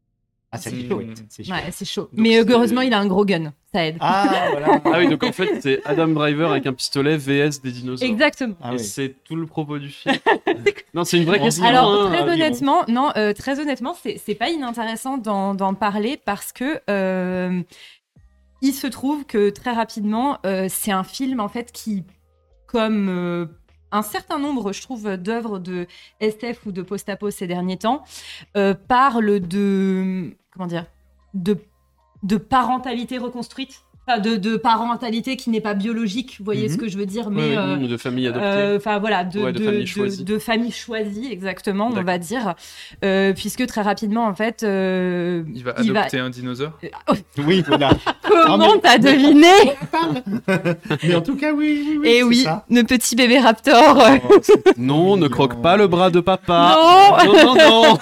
Ah, c'est chaud. C'est chaud. Ouais, c'est chaud. Donc, mais euh, heureusement, il a un gros gun. Ça aide. Ah, voilà. Ah oui, donc en fait, c'est Adam Driver avec un pistolet VS des dinosaures. Exactement. Ah oui. c'est tout le propos du film. non, c'est une vraie On question. Alors hein, très honnêtement, non, euh, très honnêtement, c'est pas inintéressant d'en parler parce que euh, il se trouve que très rapidement, euh, c'est un film en fait qui, comme euh, un certain nombre, je trouve, d'œuvres de SF ou de post-apo ces derniers temps, euh, parle de comment dire, de de parentalité reconstruite. Enfin, de, de parentalité qui n'est pas biologique, vous voyez Mhm. ce que je veux dire, mais ouais, euh, de famille adoptée. euh, Enfin voilà, de, Ouais, de de, famille de- choisie. de famille choisie, exactement, on va dire, Euh, puisque très rapidement en fait, euh, Il va il va- adopter un dinosaure. Oui, voilà. comment mais- t'as deviné Mais en tout cas, oui, oui, oui. Et c'est oui, ça. le petit bébé raptor. Oh, Non, ne croque pas le bras de papa. Non. non, non, non.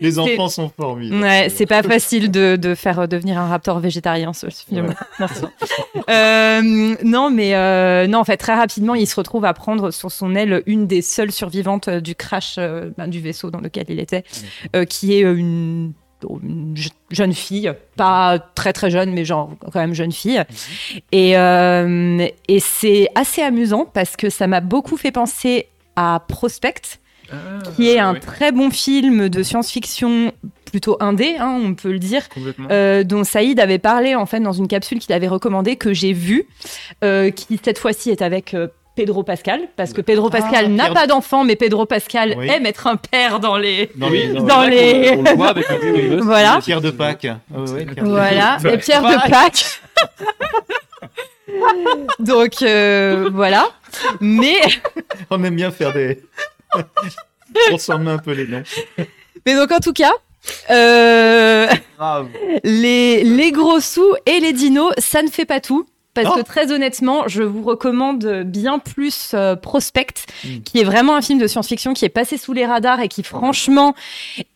Les enfants sont formidables. Ouais, c'est pas facile de, de faire devenir un raptor végétarien ce film. Ouais. Merci. Euh, non, mais euh, non, en fait, très rapidement, il se retrouve à prendre sur son aile une des seules survivantes euh, du crash euh, ben, du vaisseau dans lequel il était, euh, qui est euh, une, une je- jeune fille, pas très très jeune, mais genre quand même jeune fille. Et, euh, et c'est assez amusant parce que ça m'a beaucoup fait penser à Prospect qui est un ouais, très bon film de science-fiction plutôt indé, hein, on peut le dire, euh, dont Saïd avait parlé en fait dans une capsule qu'il avait recommandée que j'ai vue, euh, qui cette fois-ci est avec euh, Pedro Pascal, parce que Pedro Ah, Pascal n'a Pierre- pas d'enfant, mais Pedro Pascal Oui. aime être un père dans les. Dans les, dans Dans les- On le voit avec le Voilà. Pierre de Pâques. Ouais, ouais, Pierre de Voilà, Ouais. et Pierre de Pâques. Donc euh, voilà, mais On aime bien faire des. Transformer un peu les noms. mais donc en tout cas. Euh, les, les gros sous et les dinos, ça ne fait pas tout. Parce Non. que très honnêtement, je vous recommande bien plus euh, Prospect, Mm. qui est vraiment un film de science-fiction qui est passé sous les radars et qui franchement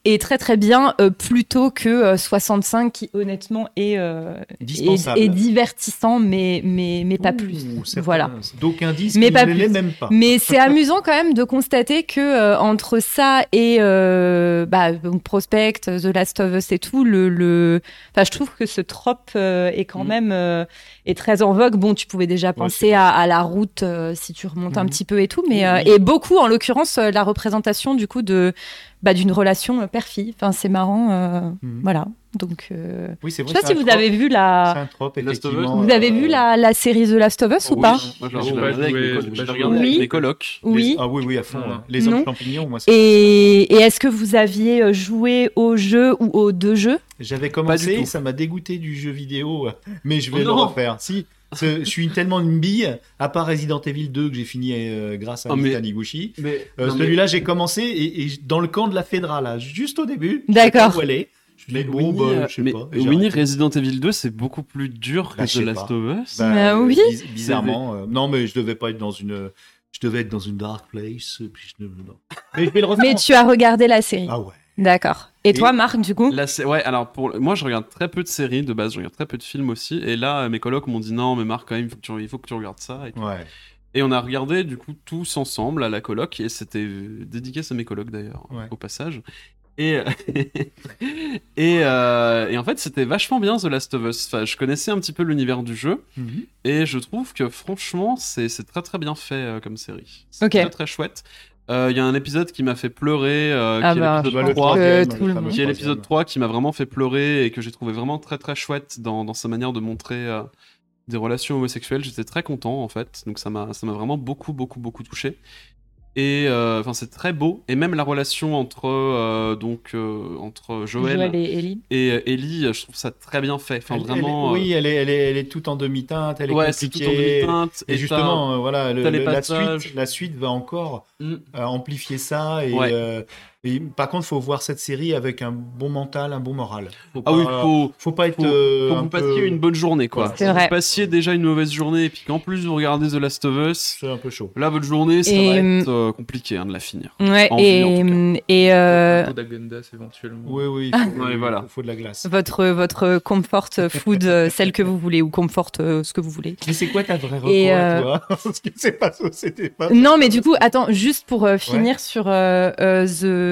est très très bien, euh, plutôt que euh, 65 qui honnêtement est, euh, est, Dispensable. est divertissant, mais, mais, mais pas plus. Ouh, Voilà. D'aucuns disent Mais pas plus. même pas. Mais c'est amusant quand même de constater que euh, entre ça et euh, bah, donc Prospect, The Last of Us et tout, le, le... Enfin, je trouve que ce trope euh, est quand Mhm. même euh, est très en vogue. Bon, tu pouvais déjà penser c'est à, à la route euh, si tu remontes un Mhm. petit peu et tout, mais Oui, euh, et beaucoup en l'occurrence euh, la représentation du coup de bah, d'une relation euh, père-fille. Enfin, c'est marrant. euh, Mhm. Voilà. Donc, euh, Oui, c'est je vrai. sais pas si vous avez vu la. trope. Vous avez vu la, la série The Last of Us ou Oui, pas Moi, je J'ai l'ai regardé avec mes colocs. les- Oui. Ah oui, oui, à fond. Ouais. Les hommes Non. champignons, moi, c'est- Et, et est-ce que vous aviez joué au jeu ou aux deux jeux? J'avais commencé, ça m'a dégoûté du jeu vidéo, mais je vais Oh le refaire. Si, je suis tellement une bille, à part Resident Evil 2 que j'ai fini euh, grâce à Oh, mais- Taniguchi. Mais, Euh, non, mais- Celui-là, j'ai commencé et, et dans le camp de la Fedra, là, juste au début. D'accord. Je sais pas où aller. Je me Mais dis, bon, Winnie, bah, euh, je sais mais pas. Winnie. Resident Evil 2, c'est beaucoup plus dur Bah, que je The Last pas. of Us. Bah, Bah oui. biz- bizarrement. euh, non, mais je devais pas être dans une. Je devais être dans une dark place. et Puis je ne- non. Mais je vais le refaire. Mais tu as regardé la série. Ah ouais. D'accord. Et, Et- toi, Marc, du coup Là, c'est- ouais, alors pour moi, je regarde très peu de séries de base, je regarde très peu de films aussi. Et là, euh, mes colocs m'ont dit non, mais Marc, quand même, il faut que tu, il faut que tu regardes ça. Et, tout. Ouais. Et on a regardé du coup tous ensemble à la coloc et c'était euh, dédicace à mes colocs d'ailleurs Ouais. au passage. Et, et, euh, et en fait, c'était vachement bien The Last of Us. Enfin, je connaissais un petit peu l'univers du jeu. Mhm. Et je trouve que franchement, c'est très très bien fait euh, comme série. C'est Ok. très très chouette. Euh, Il y a un épisode qui m'a fait pleurer, euh, Ah qui est bah, l'épisode Bah, le 3, que troisième, tout le fameux qui est l'épisode troisième. 3 qui m'a vraiment fait pleurer et que j'ai trouvé vraiment très très chouette dans, dans sa manière de montrer euh, des relations homosexuelles. J'étais très content en fait, donc ça m'a ça m'a vraiment beaucoup beaucoup beaucoup touché. Et euh, enfin c'est très beau et même la relation entre euh, donc euh, entre Joël, Joël et Ellie. et euh, Ellie, je trouve ça très bien fait. Enfin Elle- vraiment. elle est- oui, elle est, elle, est, elle est toute en demi-teinte, elle euh, est ouais, c'est tout en compliquée. demi-teinte. Et t'as- justement, euh, voilà, le- le- la, suite, la suite va encore Mm. euh, amplifier ça. Et, Ouais. Et par contre, faut voir cette série avec un bon mental, un bon moral. Faut Ah oui, faut, faut pas être. faut, euh, faut que un vous peu- passiez une bonne journée quoi. C'est Si vrai. vous passiez déjà une mauvaise journée et puis qu'en plus vous regardez The Last of Us, C'est un peu chaud. là votre journée ça Et, va hum, être euh, compliqué hein, de la finir. Ouais, et, en et euh, Un peu d'agendas éventuellement. Oui, oui. Il faut, Ouais, voilà. il faut de la glace. votre, votre comfort food, euh, celle que vous voulez, ou comfort euh, ce que vous voulez. Mais c'est quoi ta vraie recours toi Parce que c'est pas ça, c'était pas. Non, mais du coup, attends, juste pour euh, finir sur euh,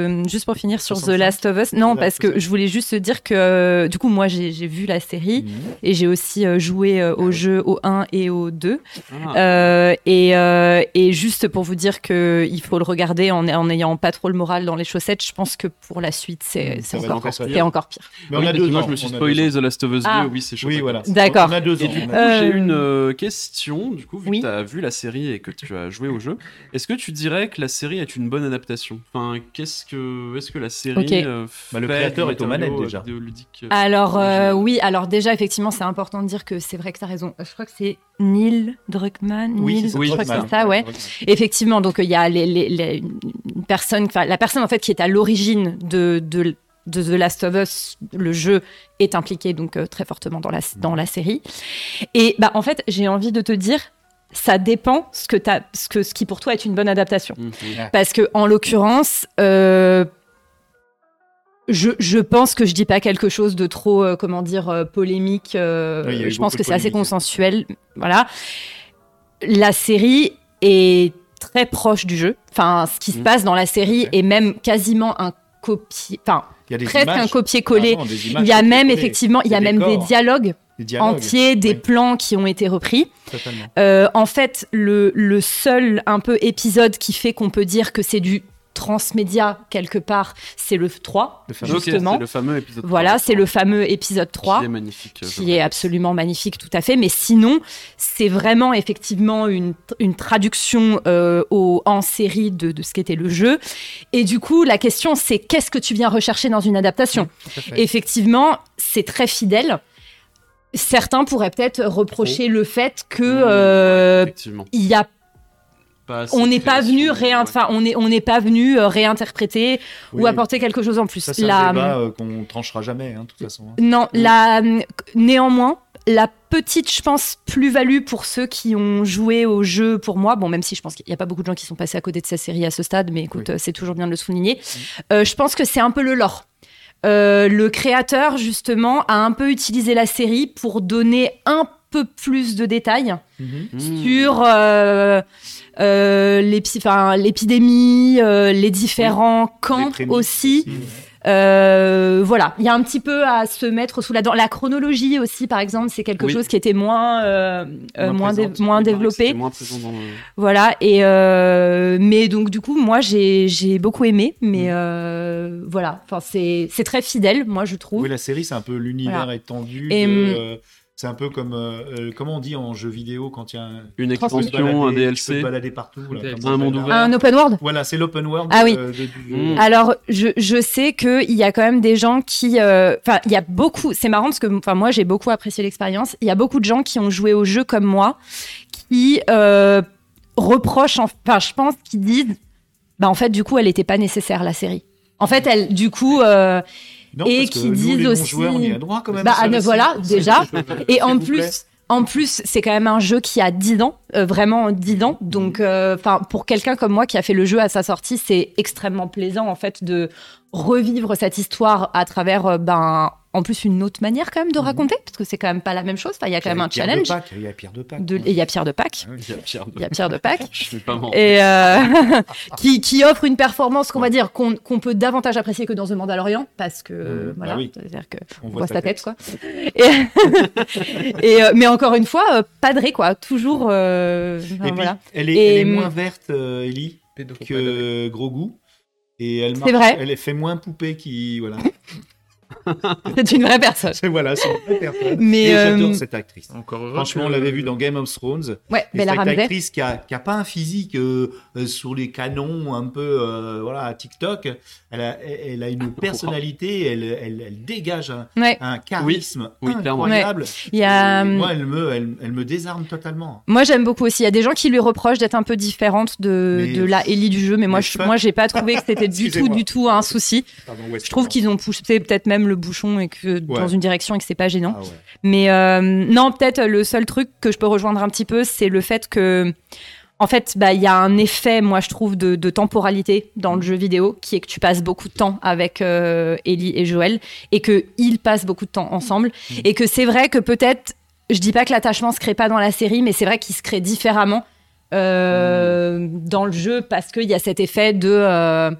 euh, juste pour finir sur The 65. Last of Us. Non, parce que je voulais juste te dire que euh, du coup, moi, j'ai j'ai vu la série Mhm. et j'ai aussi euh, joué au jeu au 1 et au 2. Ah. Euh, et, euh, et juste pour vous dire que il faut le regarder en en n'ayant pas trop le moral dans les chaussettes, je pense que pour la suite, c'est Mm, encore, encore pire. encore pire. Mais Oui, on a deux moi ans. je me suis spoilé. The Last of Us 2, Ah. oui c'est chaud. Oui, voilà. D'accord. On a deux Et du coup, j'ai une question, du coup, vu oui. que tu as vu la série et que tu as joué au jeu, est-ce que tu dirais que la série est une bonne adaptation? Enfin, qu'est-ce que, est-ce que la série euh, Bah, le créateur est aux manettes, déjà. euh, Alors euh, original oui, alors déjà effectivement c'est important de dire que c'est vrai que tu as raison. Je crois que c'est Neil Druckmann. Oui, Neil, Oui, je crois que Druckmann. c'est ça, ouais. Effectivement, donc il y a les, les- les- une personne, enfin la personne en fait qui est à l'origine de, de de The Last of Us, le jeu est impliqué donc euh, très fortement dans la dans la série. Et bah en fait j'ai envie de te dire, ça dépend ce que t'as, ce que ce qui pour toi est une bonne adaptation. Mhm. Parce que en l'occurrence, euh, je, je pense que je dis pas quelque chose de trop, euh, comment dire, euh, polémique. euh, Oui, je pense que c'est assez consensuel. Voilà. La série est très proche du jeu. Enfin, ce qui se Mhm. passe dans la série est même quasiment un copier, enfin presque images, un copier-coller. Il y a même effectivement, il y a des même des dialogues, des dialogues. entiers, des Oui. plans qui ont été repris. Euh, en fait, le, le seul un peu épisode qui fait qu'on peut dire que c'est du transmédia quelque part, c'est le 3. Le fameux- justement. c'est le fameux épisode. Voilà, 3, c'est le fameux épisode 3 Qui est magnifique. qui est absolument magnifique, tout à fait. Mais sinon, c'est vraiment effectivement une, une traduction euh, au, en série de, de ce qu'était le jeu. Et du coup, la question, c'est qu'est-ce que tu viens rechercher dans une adaptation? Effectivement, c'est très fidèle. Certains pourraient peut-être reprocher le fait que Mhm, euh, il y a on n'est pas venu réin- enfin, on est on n'est pas venu réinterpréter ou apporter quelque chose en plus. Ça, c'est La- un débat euh, qu'on tranchera jamais, hein, de toute façon. hein. Non, la, néanmoins, la petite, je pense, plus-value pour ceux qui ont joué au jeu pour moi, bon, même si je pense qu'il n'y a pas beaucoup de gens qui sont passés à côté de sa série à ce stade, mais écoute, Oui. euh, c'est toujours bien de le souligner. Euh, je pense que c'est un peu le lore. Euh, le créateur, justement, a un peu utilisé la série pour donner un peu plus de détails Mhm. Sur euh, euh, l'épidémie, euh, les différents camps Les prémices aussi. aussi. Euh, voilà, il y a un petit peu à se mettre sous la dent. La chronologie aussi, par exemple, c'est quelque Oui. chose qui était moins, euh, euh, Moins moins, dé- moins développé. c'était moins présent dans le- Voilà, et euh, mais donc du coup, moi j'ai j'ai beaucoup aimé, mais Mm. euh, voilà, enfin c'est c'est très fidèle, moi je trouve. Oui, la série, c'est un peu l'univers Voilà. étendu. Et, de, euh, c'est un peu comme, euh, euh, comment on dit en jeu vidéo quand il y a un... Une extension, un Tu peux DLC. balader partout. là, Un monde ouvert. Un open world. Voilà, c'est l'open world Ah oui. euh, de-. Mm. Alors, je, je sais qu'il y a quand même des gens qui. euh, Enfin, il y a beaucoup. C'est marrant parce que enfin, moi, j'ai beaucoup apprécié l'expérience. Il y a beaucoup de gens qui ont joué au jeu comme moi qui euh, reprochent. en- Enfin, je pense qu'ils disent bah, en fait, du coup, elle n'était pas nécessaire, la série. En fait, elle, du coup. Non, Et parce que qui nous, disent les aussi- non-joueurs, on y a droit quand même. Bah, à voilà, déjà. Et en plus, plaît. en plus, c'est quand même un jeu qui a 10 ans, euh, vraiment 10 ans. Donc, euh, enfin, pour quelqu'un comme moi qui a fait le jeu à sa sortie, c'est extrêmement plaisant en fait de revivre cette histoire à travers euh, ben en plus une autre manière quand même de Mhm. raconter, parce que c'est quand même pas la même chose. Enfin, il y a quand même un Pierre challenge. De Pâques, il y a Pierre de Pâques. De- Et il y a Pierre de Pâques. Ah. Il y a Pierre de- Il y a Pierre de Pâques. Je suis pas mort. Et euh, qui, qui offre une performance qu'on va dire qu'on qu'on peut davantage apprécier que dans The Mandalorian parce que Mhm. voilà Bah oui. c'est-à-dire que On on voit sa tête, tête. quoi et, et, euh, mais encore une fois euh, padré quoi toujours euh, enfin, Et puis, voilà elle est, Et, elle est hum, moins verte, euh, Ellie, que Gros Goût. Et elle, C'est marche- vrai. elle fait moins poupée qui. Voilà. c'est une vraie personne C'est voilà, c'est une vraie personne. Mais, Et euh, j'adore cette actrice. Encore heureux Franchement, on l'avait vu dans Game of Thrones. ouais Bella cette actrice qui a, qui a pas un physique euh, euh, sur les canons un peu euh, voilà à TikTok, elle a, elle a une personnalité, elle, elle, elle dégage un, ouais un charisme Oui, incroyable. il y a Et Moi, elle me, elle, elle me désarme totalement. Moi, j'aime beaucoup aussi. Il y a des gens qui lui reprochent d'être un peu différente de, Mais- de la Ellie du jeu, mais moi, mais je, fun. moi, j'ai pas trouvé que c'était du tout, du tout un souci. Pardon, ouais, Je trouve qu'ils ont poussé peut-être même le bouchon et que dans une direction et que c'est pas gênant. Ah ouais. Mais euh, non, peut-être le seul truc que je peux rejoindre un petit peu, c'est le fait que, en fait, bah, il y a un effet, moi, je trouve, de, de temporalité dans le jeu vidéo, qui est que tu passes beaucoup de temps avec euh, Ellie et Joël, et que ils passent beaucoup de temps ensemble, et que c'est vrai que peut-être, je dis pas que l'attachement se crée pas dans la série, mais c'est vrai qu'il se crée différemment euh, dans le jeu parce qu'il y a cet effet de, euh,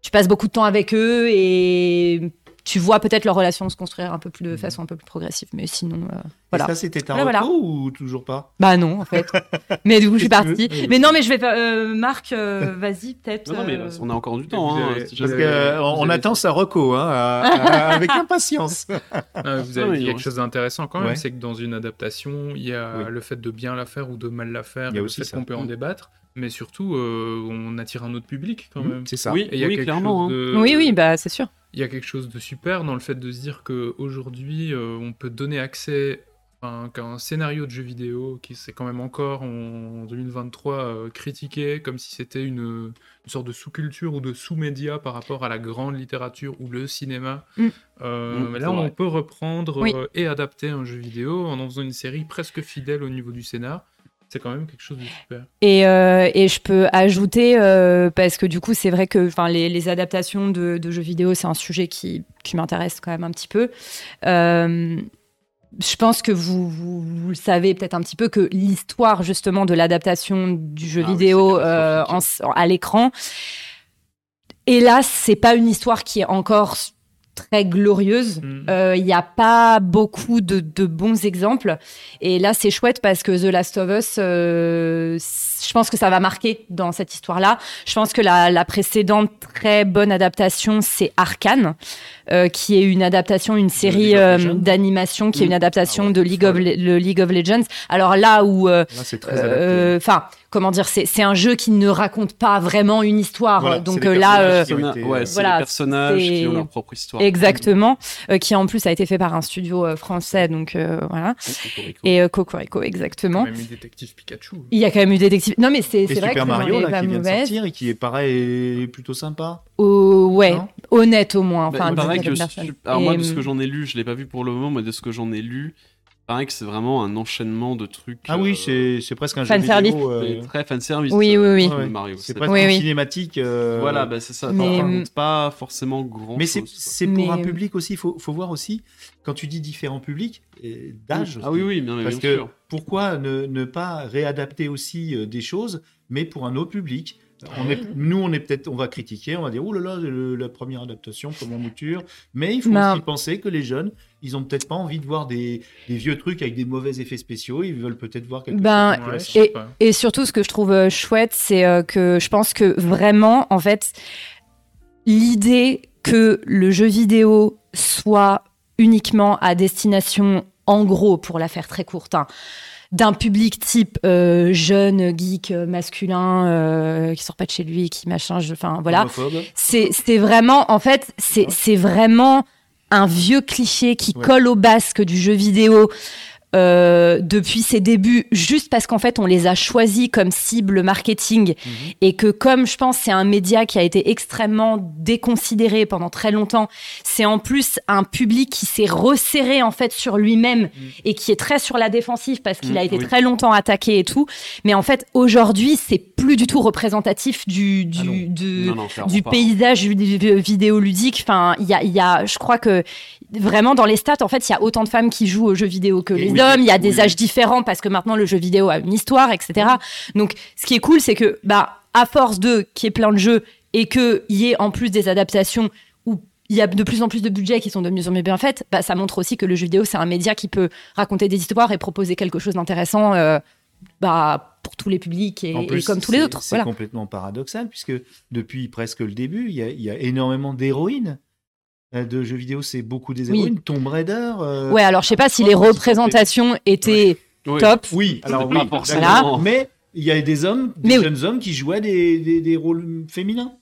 tu passes beaucoup de temps avec eux et tu vois peut-être leur relation se construire un peu plus de façon un peu plus progressive, mais sinon, euh, voilà. Et ça, c'était ta Voilà, ou toujours pas? Bah non, en fait. mais du coup, je suis partie. veux Mais non, mais je vais pas. euh, Marc, euh, vas-y, peut-être. Non, non, mais on a encore du temps. Vous hein, avez- si Parce jamais- que euh, on, vous on avez- attend sa reco hein, à- à- avec impatience. Ah, vous Ah, avez dit quelque chose d'intéressant quand même, Ouais. c'est que dans une adaptation, il y a Oui. le fait de bien la faire ou de mal la faire, Il y a aussi qu'on peut en Mm. débattre, mais surtout, euh, on attire un autre public quand même. C'est ça. Oui, Et il y a oui quelque clairement. chose hein. Oui, oui, bah c'est sûr. Il y a quelque chose de super dans le fait de se dire qu'aujourd'hui, euh, on peut donner accès qu'à un scénario de jeu vidéo qui s'est quand même encore en 2023 euh, critiqué comme si c'était une, une sorte de sous-culture ou de sous-média par rapport à la grande littérature ou le cinéma. Mm. Euh, Mm, mais là, on vrai. peut reprendre Oui. euh, et adapter un jeu vidéo en en faisant une série presque fidèle au niveau du scénar. C'est quand même quelque chose de super. Et, euh, et je peux ajouter, euh, parce que du coup, c'est vrai que les, les adaptations de, de jeux vidéo, c'est un sujet qui, qui m'intéresse quand même un petit peu. Euh, je pense que vous, vous, vous le savez peut-être un petit peu que l'histoire justement de l'adaptation du jeu Ah vidéo en- à l'écran, hélas, c'est pas une histoire qui est encore très glorieuse. Mm. Euh, Il n'y a pas beaucoup de, de bons exemples. Et là, c'est chouette parce que The Last of Us, euh, je pense que ça va marquer dans cette histoire-là. Je pense que la, la précédente très bonne adaptation, c'est Arkane, euh, qui est une adaptation, une série euh, d'animation, qui est une adaptation Ah ouais, de League of, folle. Le- le League of Legends. Alors là où, euh, Là, c'est très adapté. euh, enfin, comment dire, c'est c'est un jeu qui ne raconte pas vraiment une histoire. Voilà, Donc c'est euh, là, euh, été, ouais, c'est voilà, les personnages qui c'est- ont leur propre histoire. Exactement, euh, qui en plus a été fait par un studio euh, français, donc euh, voilà. Cocorico. Et Cocorico, Il y a exactement. quand même eu Détective Pikachu. Il y a quand même eu Détective. Non, mais c'est c'est vrai que Super c'est Mario là, qui vient de sortir et qui est pareil et plutôt sympa. Oh, ouais, Non honnête au moins. Bah, Enfin, d'une que. Alors moi, de ce que hum, j'en ai lu, je l'ai pas vu pour le moment, mais de ce que j'en ai lu, il paraît que c'est vraiment un enchaînement de trucs. Ah oui, euh, c'est presque un jeu Fan vidéo. c'est euh, très fanservice. Oui, oui, oui. euh, Ouais. Mario. C'est presque Oui, une oui. cinématique. euh, Voilà, bah, c'est ça. Mais, ça hum, pas forcément grand Mais c'est chose. quoi. c'est pour un Mais- public aussi. Il faut, faut voir aussi, quand tu dis différents publics, d'âge. Ah oui, oui, bien, bien Parce que sûr. pourquoi ne, ne pas réadapter aussi des choses, mais pour un autre public? On est, nous, on est peut-être, on va critiquer, on va dire, oh là là, le- la première adaptation, comment mouture. Mais il faut aussi penser que les jeunes, ils ont peut-être pas envie de voir des, des vieux trucs avec des mauvais effets spéciaux. Ils veulent peut-être voir quelque Ben, chose. pas. Et surtout, ce que je trouve euh, chouette, c'est euh, que je pense que vraiment, en fait, l'idée que le jeu vidéo soit uniquement à destination, en gros, pour la faire très courte, hein, d'un public type euh, jeune, geek, euh, masculin, euh, qui sort pas de chez lui, qui machin, enfin voilà. C'est vraiment, en fait, c'est c'est vraiment un vieux cliché qui Ouais. colle au basque du jeu vidéo. Euh, depuis ses débuts, juste parce qu'en fait, on les a choisis comme cible marketing Mhm. et que comme je pense c'est un média qui a été extrêmement déconsidéré pendant très longtemps, c'est en plus un public qui s'est resserré en fait sur lui-même et qui est très sur la défensive parce qu'il Mm, a été oui. très longtemps attaqué et tout. Mais en fait, aujourd'hui, c'est plus du tout représentatif du, du, Ah non. de- Non, non, clairement du pas. paysage vid- vidéoludique. Enfin, il y a, il y a, je crois que vraiment dans les stats, en fait, il y a autant de femmes qui jouent aux jeux vidéo que les oui, hommes. Il y a des oui, âges oui. différents parce que maintenant le jeu vidéo a une histoire, etc. Donc, ce qui est cool, c'est que, bah, à force de qu'il y ait plein de jeux et qu'il y ait en plus des adaptations où il y a de plus en plus de budgets qui sont de mieux en mieux bien faites, bah, ça montre aussi que le jeu vidéo, c'est un média qui peut raconter des histoires et proposer quelque chose d'intéressant euh, bah, pour tous les publics et, comme tous les autres. C'est Voilà. complètement paradoxal, puisque depuis presque le début, il y a, il y a énormément d'héroïnes de jeux vidéo. C'est beaucoup des Oui. héroïnes. Tomb Raider. euh, Ouais, alors je sais pas si les représentations étaient Oui. top. Oui, alors Pas oui, forcément. Mais il y a des hommes, des Mais oui. jeunes hommes qui jouaient des, des, des rôles féminins.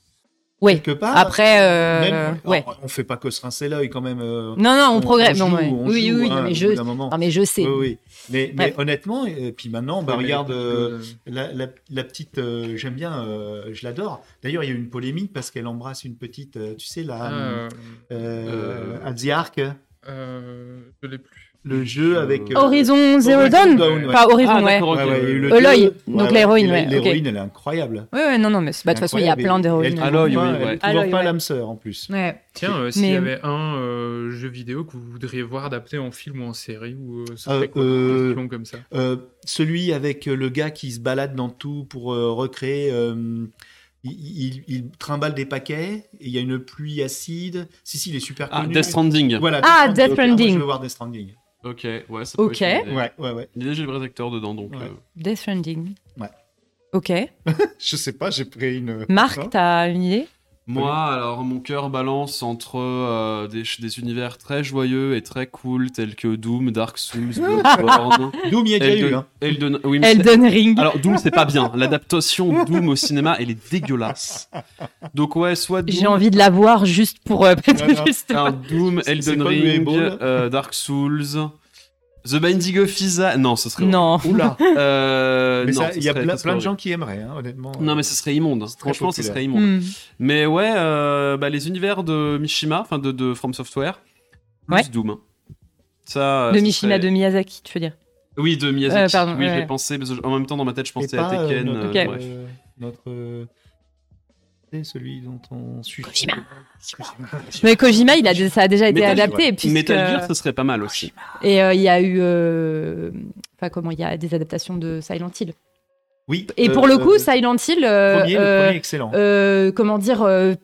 Oui. Quelque part. Après, euh, Même- ouais. alors, on fait pas que se rincer l'œil quand même. euh, Non, non, on, progresse. joue, non, ouais. on oui, joue, oui, hein, non, mais je, non, mais sais. Oui, oui. Mais, honnêtement, et puis maintenant, bah, regarde euh, euh, la, la- la petite, euh, j'aime bien, euh, je l'adore. D'ailleurs, il y a eu une polémique parce qu'elle embrasse une petite, euh, tu sais, la ah, euh, euh, euh, At the Ark, euh, je l'ai plus. Le jeu avec euh, Horizon Zero Horizon Dawn Dawn, ouais. Pas Horizon, Ah, ouais. Ouais, ouais, il y a eu le Aloy, deux. donc l'héroïne, ouais, L'héroïne, elle est incroyable. Ouais, ouais, non, non, mais bah, de toute façon, il y a plein d'héroïnes. Aloy, oui, ouais. Aloy, pas ouais. l'âme sœur en plus. Ouais. Tiens, euh, s'il y avait un euh, jeu vidéo que vous voudriez voir adapté en film ou en série, ou euh, Euh, serait quoi euh, comme ça. Euh, celui avec euh, le gars qui se balade dans tout pour euh, recréer. euh, il, il- il trimballe des paquets et il y a une pluie acide. Si, si, il est super Ah, connu. Death Stranding. Voilà, Ah, Death Death Ok, moi, Stranding. Je veux voir Death Stranding. Ok, ouais, ça peut Ok. être une idée. Ouais, ouais, ouais. Il y a déjà des vrais acteurs dedans, donc. Ouais. euh, Death Stranding. Ouais. Ok. Je sais pas, j'ai pris une. Marc, t'as une idée? Moi, alors, mon cœur balance entre euh, des, des univers très joyeux et très cool, tels que Doom, Dark Souls, Bloodborne, Doom, il y a déjà eu. Elden, Hein. Elden- oui, Ring. Alors, Doom, c'est pas bien. L'adaptation Doom au cinéma, elle est dégueulasse. Donc, ouais, soit Doom, J'ai envie de la voir juste pour. euh, juste- un Doom, Elden Ring, là euh, Dark Souls, The Binding of Isaac. Non, ce serait. Non. Oula. Euh, Mais il y a plein, de gens qui aimeraient, hein, honnêtement. Non, mais ce serait immonde. Très Franchement, ce serait immonde. Hmm. Mais ouais, euh, bah, les univers de Mishima, enfin de, de From Software, plus Ouais. Doom. Ça, De ce Mishima, serait- de Miyazaki, tu veux dire? Oui, de Miyazaki. Euh, pardon, oui, ouais. l'ai pensé, mais en même temps, dans ma tête, je pensais pas, à euh, Tekken. notre, euh, Ok. bref. euh, notre, c'est celui dont on suit. Kojima. Mais Kojima, il a, ça a déjà été Metal- adapté. ouais. puisque- Metal Gear, ce serait pas mal aussi. Et euh, il y a eu. euh, Enfin, comment Il y a des adaptations de Silent Hill. Oui. Et euh, pour le coup, euh, Silent Hill. euh, premier, le euh, premier excellent. euh, comment dire, euh,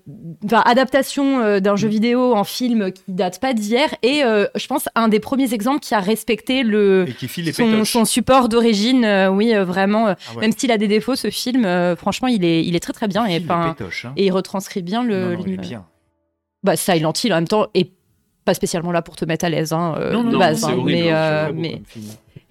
adaptation euh, d'un jeu vidéo en film qui date pas d'hier et euh, je pense un des premiers exemples qui a respecté le et qui file les son, support d'origine. euh, oui, euh, vraiment. euh, Ah ouais. Même s'il a des défauts, ce film, euh, franchement, il est, il est très très bien Il et, pétoches, hein. et il retranscrit bien le. Non, non, il est bien. Bah, Silent Hill en même temps est pas spécialement là pour te mettre à l'aise hein, euh, Non, non, de non, base, c'est hein, mais, hein, euh, mais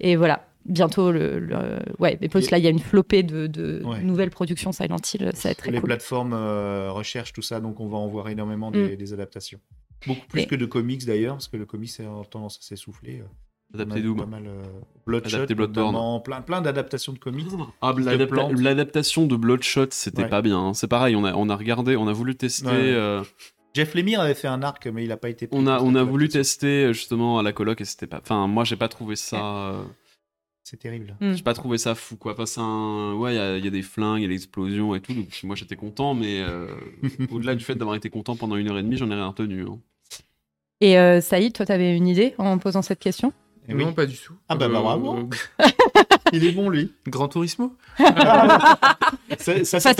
et voilà. Bientôt le, le- ouais et plus là il y a une flopée de, de Ouais. nouvelles productions Silent Hill ça va être très les cool. plateformes euh, recherchent tout ça, donc on va en voir énormément des, des adaptations. Beaucoup plus Et- que de comics d'ailleurs, parce que le comics a tendance à s'essouffler. euh, Adapté Doom. Pas mal, euh, Bloodshot, Adapté Bloodborne. plein, plein d'adaptations de comics. Ah, plantent. L'adaptation de Bloodshot, c'était Ouais. pas bien. hein. C'est pareil, on a, on a regardé, on a voulu tester. Ouais, euh, Jeff Lemire avait fait un arc, mais il n'a pas été. pris on a, on a voulu tester justement à la coloc et c'était pas. Enfin, moi, j'ai pas trouvé ça. C'est terrible. Mm. J'ai pas trouvé ça fou, quoi. Enfin, c'est un... Ouais, il y a- il y, a des flingues, il y a des explosions et tout. Donc, moi, j'étais content, mais euh, au-delà du fait d'avoir été content pendant une heure et demie, j'en ai rien retenu. hein. Et euh, Saïd, toi t'avais une idée en posant cette question? Eh oui. Non, pas du tout. Ah bah, bah, bravo. euh, Il est bon lui. Grand Turismo? Ça, ça Ça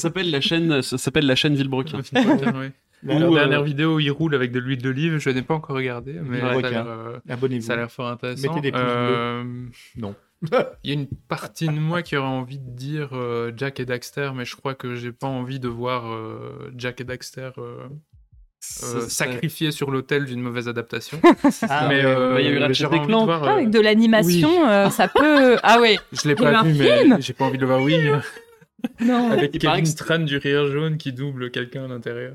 s'appelle la chaîne, ça s'appelle la chaîne Villebrequin. La- euh, dernière vidéo où il roule avec de l'huile d'olive, je n'ai pas encore regardé, mais ça a requin. l'air, euh, ça a l'air fort intéressant. Mettez des pouces Euh, Non. Il y a une partie de moi qui aurait envie de dire euh, Jack et Daxter, mais je crois que j'ai pas envie de voir euh, Jack et Daxter euh, euh, sacrifiés sur l'autel d'une mauvaise adaptation. Ah, mais euh, bah, il y a eu Ratchet de Clank. voir, Ah, Avec de l'animation, euh, ça peut. Ah ouais. Je l'ai pas vu, mais j'ai pas envie de le voir. Oui, Non. avec Kevin que Tran du rire jaune qui double quelqu'un à l'intérieur.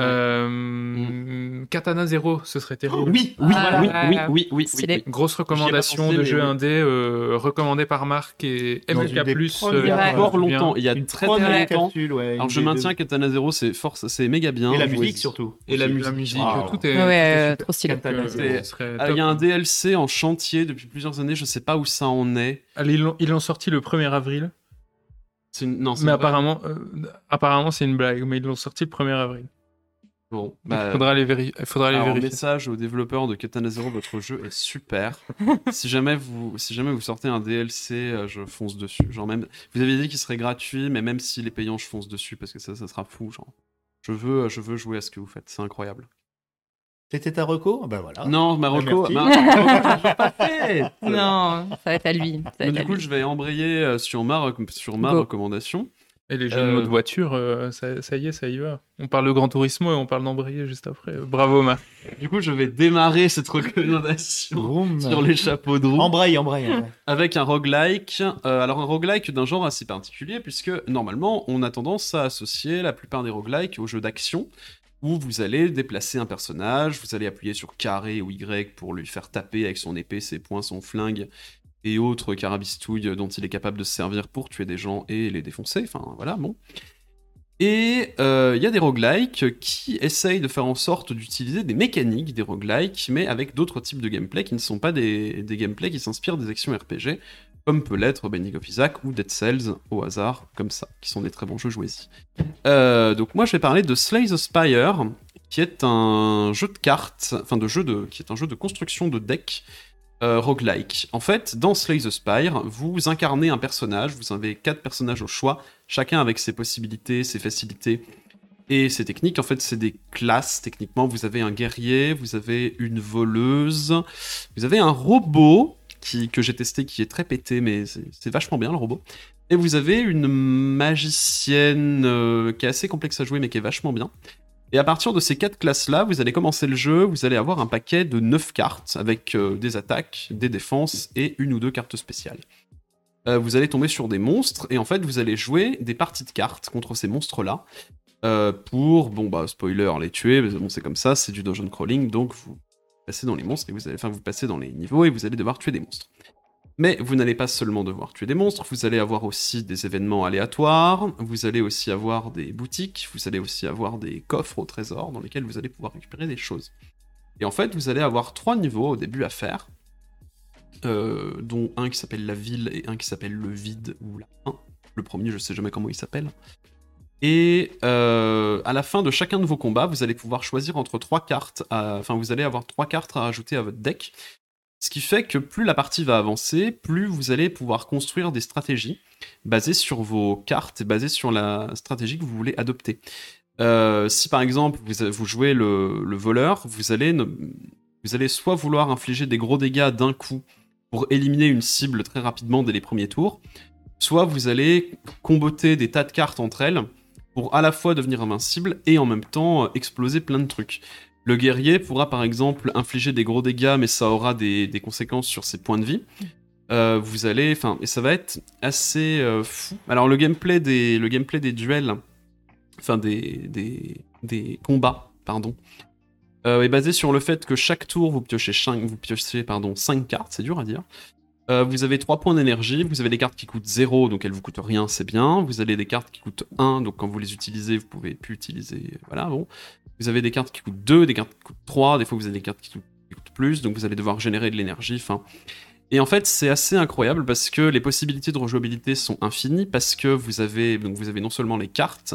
Euh, Katana Zero, ce serait terrible. Oui, oui, Ah, oui, oui, oui, oui, oui. Grosse recommandation pensé, de jeu oui. indé, euh, recommandé par Marc et MLK+. Plus, premières Il y a fort longtemps, il y a Une très très longtemps. capsule, ouais, Alors je maintiens deux. Katana Zero, c'est force, c'est méga bien. Et la musique surtout. Et la musique. La musique, Wow. tout est. Ouais, ouais, tout est trop stylé. Euh, Ah, Il y a un DLC en chantier depuis plusieurs années, je sais pas où ça en est. Allez, ils l'ont- sorti le 1er avril, C'est une- Non, c'est mais apparemment, euh, apparemment c'est une blague, mais ils l'ont sorti le 1er avril. Bon, Il bah, faudra aller, véri- il faudra aller Alors, vérifier. message aux développeurs de Katana Zero, votre jeu est super. si jamais vous, si jamais vous sortez un DLC, euh, je fonce dessus. Genre même, vous aviez dit qu'il serait gratuit, mais même s'il est payant, je fonce dessus parce que ça, ça sera fou. Genre, je veux, je veux jouer à ce que vous faites. C'est incroyable. C'était ta reco? Ben voilà. Non, Marocco, merci. Non, ça va être à lui. ça va être du à coup, lui. je vais embrayer euh, sur ma, rec- sur ma Go. recommandation. Et les jeux Euh, de mode voiture, euh, ça, ça y est, ça y va. On parle de Gran Turismo et on parle d'embrayer juste après. Euh, Bravo, Marc. Du coup, je vais démarrer cette recommandation sur les chapeaux de roue. Embraye, embraye. embraye. avec un roguelike. Euh, alors un roguelike d'un genre assez particulier puisque normalement on a tendance à associer la plupart des roguelikes aux jeux d'action où vous allez déplacer un personnage, vous allez appuyer sur carré ou Y pour lui faire taper avec son épée, ses poings, son flingue et autres carabistouilles dont il est capable de se servir pour tuer des gens et les défoncer. Enfin voilà, bon. Et euh, il y a des roguelikes qui essayent de faire en sorte d'utiliser des mécaniques des roguelikes, mais avec d'autres types de gameplay qui ne sont pas des, des gameplays qui s'inspirent des actions RPG, comme peut l'être Binding of Isaac ou Dead Cells au hasard, comme ça, qui sont des très bons jeux joués-y. Euh, donc moi je vais parler de Slay the Spire, qui est un jeu de cartes, enfin de jeu de, qui est un jeu de construction de deck euh, roguelike. En fait, dans Slay the Spire, vous incarnez un personnage, vous avez quatre personnages au choix, chacun avec ses possibilités, ses facilités et ses techniques. En fait, c'est des classes, techniquement. Vous avez un guerrier, vous avez une voleuse, vous avez un robot qui, que j'ai testé qui est très pété, mais c'est vachement bien le robot. Et vous avez une magicienne euh, qui est assez complexe à jouer, mais qui est vachement bien. Et à partir de ces quatre classes-là, vous allez commencer le jeu, vous allez avoir un paquet de 9 cartes avec euh, des attaques, des défenses et une ou deux cartes spéciales. Euh, vous allez tomber sur des monstres et en fait vous allez jouer des parties de cartes contre ces monstres-là euh, pour, bon bah spoiler, les tuer, mais bon c'est comme ça, c'est du dungeon crawling, donc vous passez dans les monstres et vous allez, vous passez dans les niveaux et vous allez devoir tuer des monstres. Mais vous n'allez pas seulement devoir tuer des monstres, vous allez avoir aussi des événements aléatoires, vous allez aussi avoir des boutiques, vous allez aussi avoir des coffres au trésor dans lesquels vous allez pouvoir récupérer des choses. Et en fait, vous allez avoir trois niveaux au début à faire, euh, dont un qui s'appelle la ville et un qui s'appelle le vide ou la fin. Le premier, je sais jamais comment il s'appelle. Et euh, à la fin de chacun de vos combats, vous allez pouvoir choisir entre trois cartes, enfin vous allez avoir trois cartes à rajouter à votre deck, ce qui fait que plus la partie va avancer, plus vous allez pouvoir construire des stratégies basées sur vos cartes et basées sur la stratégie que vous voulez adopter. Euh, si par exemple vous, jouez le, le voleur, vous allez, vous allez soit vouloir infliger des gros dégâts d'un coup pour éliminer une cible très rapidement dès les premiers tours, soit vous allez comboter des tas de cartes entre elles pour à la fois devenir invincible et en même temps euh, exploser plein de trucs. Le guerrier pourra par exemple infliger des gros dégâts, mais ça aura des, conséquences sur ses points de vie. Euh, vous allez, enfin, et ça va être assez euh, fou. Alors le gameplay des, le gameplay des duels, enfin des, des, des combats, pardon, euh, est basé sur le fait que chaque tour vous piochez 5, vous piochez, pardon, 5 cartes, c'est dur à dire. Euh, vous avez 3 points d'énergie, vous avez des cartes qui coûtent 0, donc elles vous coûtent rien, c'est bien. Vous avez des cartes qui coûtent 1, donc quand vous les utilisez, vous pouvez plus utiliser. Voilà, bon. Vous avez des cartes qui coûtent 2, des cartes qui coûtent 3, des fois vous avez des cartes qui coûtent, plus, donc vous allez devoir générer de l'énergie, enfin. Et en fait, c'est assez incroyable parce que les possibilités de rejouabilité sont infinies parce que vous avez, donc vous avez non seulement les cartes,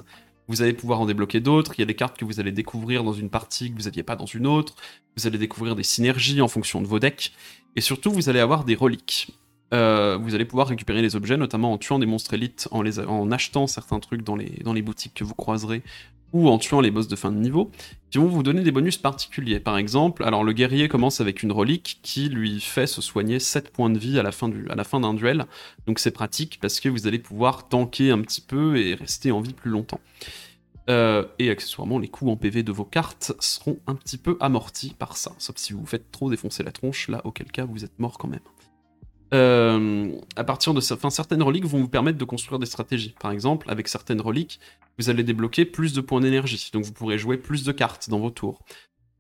vous allez pouvoir en débloquer d'autres, il y a des cartes que vous allez découvrir dans une partie que vous n'aviez pas dans une autre, vous allez découvrir des synergies en fonction de vos decks, et surtout vous allez avoir des reliques. Euh, vous allez pouvoir récupérer les objets, notamment en tuant des monstres élites, en, achetant certains trucs dans les, boutiques que vous croiserez, ou en tuant les boss de fin de niveau, qui vont vous donner des bonus particuliers. Par exemple, alors le guerrier commence avec une relique qui lui fait se soigner 7 points de vie à la fin d'un duel, donc c'est pratique parce que vous allez pouvoir tanker un petit peu et rester en vie plus longtemps. Euh, et accessoirement, les coups en PV de vos cartes seront un petit peu amortis par ça, sauf si vous vous faites trop défoncer la tronche, là, auquel cas vous êtes mort quand même. Euh, à partir de certaines reliques vont vous permettre de construire des stratégies. Par exemple, avec certaines reliques, vous allez débloquer plus de points d'énergie, donc vous pourrez jouer plus de cartes dans vos tours.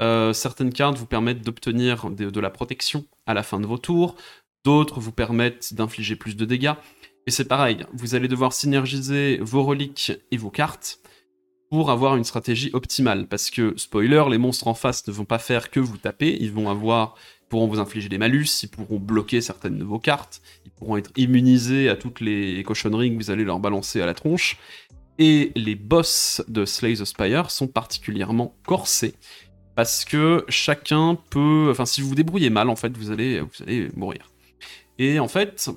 Euh, certaines cartes vous permettent d'obtenir de, de, la protection à la fin de vos tours, d'autres vous permettent d'infliger plus de dégâts. Et c'est pareil, vous allez devoir synergiser vos reliques et vos cartes pour avoir une stratégie optimale. Parce que, spoiler, les monstres en face ne vont pas faire que vous taper, ils vont avoir pourront vous infliger des malus, ils pourront bloquer certaines de vos cartes, ils pourront être immunisés à toutes les cochonneries que vous allez leur balancer à la tronche. Et les boss de Slay the Spire sont particulièrement corsés, parce que chacun peut... Enfin, si vous vous débrouillez mal, en fait, vous allez, vous allez mourir. Et en fait,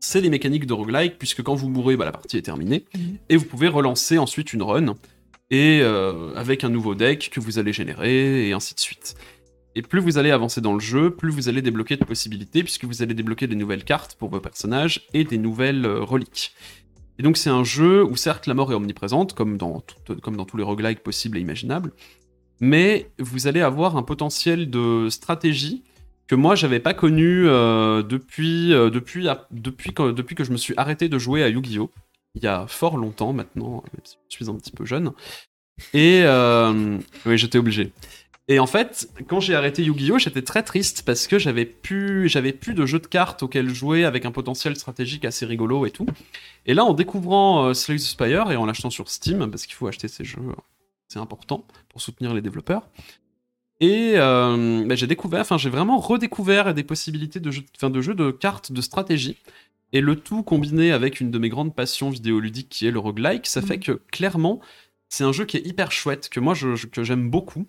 c'est les mécaniques de roguelike, puisque quand vous mourrez, bah, la partie est terminée, mhm. et vous pouvez relancer ensuite une run, et euh, avec un nouveau deck que vous allez générer, et ainsi de suite. Et plus vous allez avancer dans le jeu, plus vous allez débloquer de possibilités, puisque vous allez débloquer des nouvelles cartes pour vos personnages et des nouvelles euh, reliques. Et donc c'est un jeu où certes la mort est omniprésente, comme dans, comme dans tous les roguelikes possibles et imaginables, mais vous allez avoir un potentiel de stratégie que moi j'avais pas connu euh, depuis, euh, depuis, depuis, depuis que je me suis arrêté de jouer à Yu-Gi-Oh! Il y a fort longtemps maintenant, je suis un petit peu jeune. Et oui, j'étais obligé. Et en fait, quand j'ai arrêté Yu-Gi-Oh, j'étais très triste parce que j'avais plus, j'avais plus de jeux de cartes auxquels jouer avec un potentiel stratégique assez rigolo et tout. Et là, en découvrant euh, Slay the Spire et en l'achetant sur Steam, parce qu'il faut acheter ces jeux, c'est important pour soutenir les développeurs. Et euh, bah, j'ai découvert, enfin j'ai vraiment redécouvert des possibilités de jeux, de jeux de cartes de stratégie. Et le tout combiné avec une de mes grandes passions vidéoludiques qui est le roguelike, ça fait mmh. que clairement, c'est un jeu qui est hyper chouette, que moi je, que j'aime beaucoup.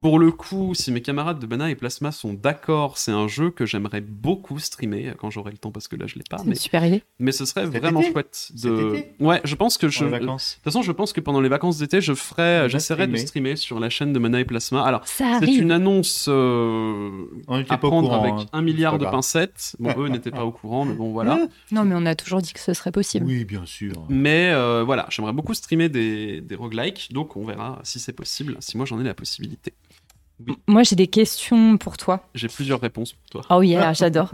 Pour le coup, si mes camarades de Bana et Plasma sont d'accord, c'est un jeu que j'aimerais beaucoup streamer quand j'aurai le temps parce que là je l'ai pas. Mais super idée. Mais ce serait vraiment chouette de. Ouais, je pense que je. De toute façon, je pense que pendant les vacances d'été, je ferai, j'essaierai de streamer sur la chaîne de Mana et Plasma. Alors, c'est une annonce euh, à prendre avec hein. un milliard de pincettes. Bon, eux n'étaient pas au courant, mais bon voilà. Non, mais on a toujours dit que ce serait possible. Oui, bien sûr. Mais euh, voilà, j'aimerais beaucoup streamer des, des roguelikes, donc on verra si c'est possible, si moi j'en ai la possibilité. Moi, j'ai des questions pour toi. J'ai plusieurs réponses pour toi. Oh yeah, j'adore.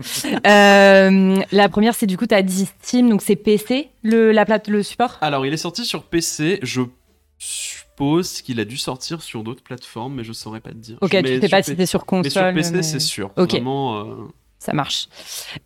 Euh, la première, c'est du coup, tu as dit Steam, donc c'est PC, le, la plate, le support? Alors, il est sorti sur PC. Je suppose qu'il a dû sortir sur d'autres plateformes, mais je saurais pas te dire. Ok, tu sais pas si c'était sur console. Mais sur PC, c'est sûr. Ok. Vraiment, euh, Ça marche.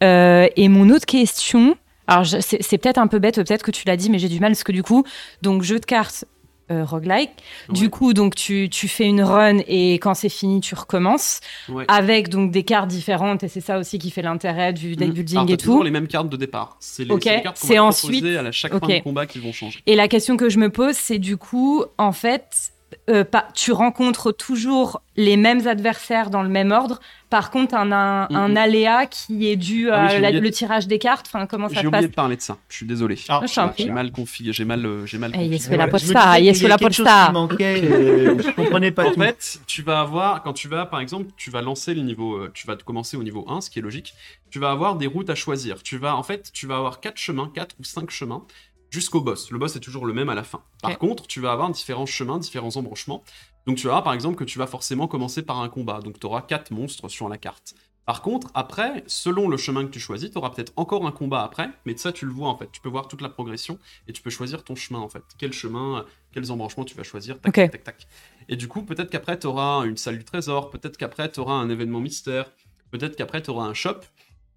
Euh, et mon autre question, alors c'est peut-être un peu bête, peut-être que tu l'as dit, mais j'ai du mal parce que du coup, donc jeu de cartes, euh, roguelike. Du coup, donc tu, tu, fais une run et quand c'est fini, tu recommences avec donc des cartes différentes et c'est ça aussi qui fait l'intérêt du deck mm. building et tout. toujours les mêmes cartes de départ. C'est les, cartes qu'on va ensuite à chaque fin de combat qui vont changer. Et la question que je me pose, c'est du coup, en fait, euh, pas, tu rencontres toujours les mêmes adversaires dans le même ordre. Par contre, un, un, un aléa qui est dû à ah le tirage des cartes. Enfin, comment ça se passe J'ai oublié de parler de ça. Je suis désolé. Ah, j'ai mal configuré. J'ai mal, euh, j'ai mal. Configuré. la posta. Yes, la posta. Euh, je comprenais pas. En fait, tu vas avoir quand tu vas, par exemple, tu vas lancer le niveau, tu vas commencer au niveau 1, ce qui est logique. Tu vas avoir des routes à choisir. Tu vas, en fait, tu vas avoir quatre chemins, quatre ou cinq chemins jusqu'au boss. Le boss est toujours le même à la fin. Par contre, tu vas avoir différents chemins, différents embranchements. Donc tu verras par exemple que tu vas forcément commencer par un combat. Donc tu auras 4 monstres sur la carte. Par contre, après, selon le chemin que tu choisis, tu auras peut-être encore un combat après, mais de ça tu le vois en fait. Tu peux voir toute la progression et tu peux choisir ton chemin en fait. Quel chemin, quels embranchements tu vas choisir, tac, tac, tac, tac. Et du coup, peut-être qu'après tu auras une salle du trésor, peut-être qu'après tu auras un événement mystère, peut-être qu'après tu auras un shop.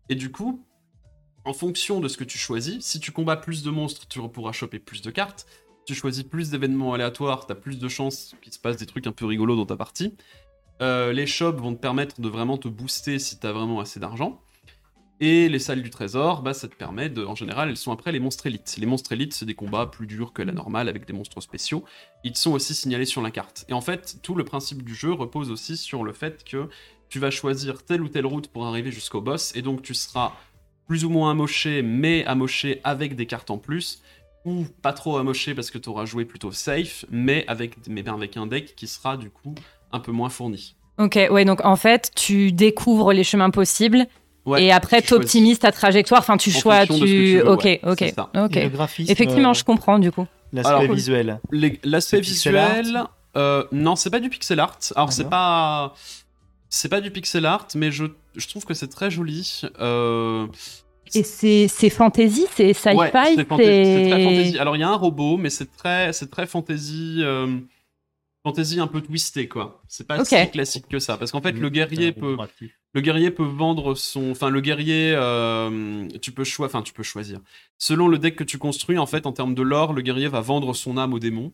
Et du coup, en fonction de ce que tu choisis, si tu combats plus de monstres, tu pourras choper plus de cartes. Si tu choisis plus d'événements aléatoires, tu as plus de chances qu'il se passe des trucs un peu rigolos dans ta partie. Euh, les shops vont te permettre de vraiment te booster si tu as vraiment assez d'argent. Et les salles du trésor, bah, ça te permet de. En général, elles sont après les monstres élites. Les monstres élites, c'est des combats plus durs que la normale avec des monstres spéciaux. Ils sont aussi signalés sur la carte. Et en fait, tout le principe du jeu repose aussi sur le fait que tu vas choisir telle ou telle route pour arriver jusqu'au boss. Et donc, tu seras plus ou moins amoché, mais amoché avec des cartes en plus, ou pas trop amoché parce que tu auras joué plutôt safe, mais avec, mais avec un deck qui sera du coup un peu moins fourni. Ok, ouais, donc en fait, tu découvres les chemins possibles. et après, tu optimises ta trajectoire. Enfin, tu choisis. Tu... ok, ok, ok. Effectivement, je comprends du coup. L'aspect visuel. L'aspect visuel. Euh, non, c'est pas du pixel art. Alors, c'est pas. C'est pas du pixel art, mais je, je trouve que c'est très joli. Euh, Et c'est c'est fantasy, c'est sci-fi, Ouais, c'est très fantasy. Alors il y a un robot, mais c'est très, c'est très fantasy, euh, fantasy un peu twisté quoi. C'est pas Ok. si classique que ça, parce qu'en fait le guerrier peut, le guerrier peut vendre son, enfin le guerrier, euh, tu peux choisir, enfin tu peux choisir. Selon le deck que tu construis, en fait, en termes de lore, le guerrier va vendre son âme au démon.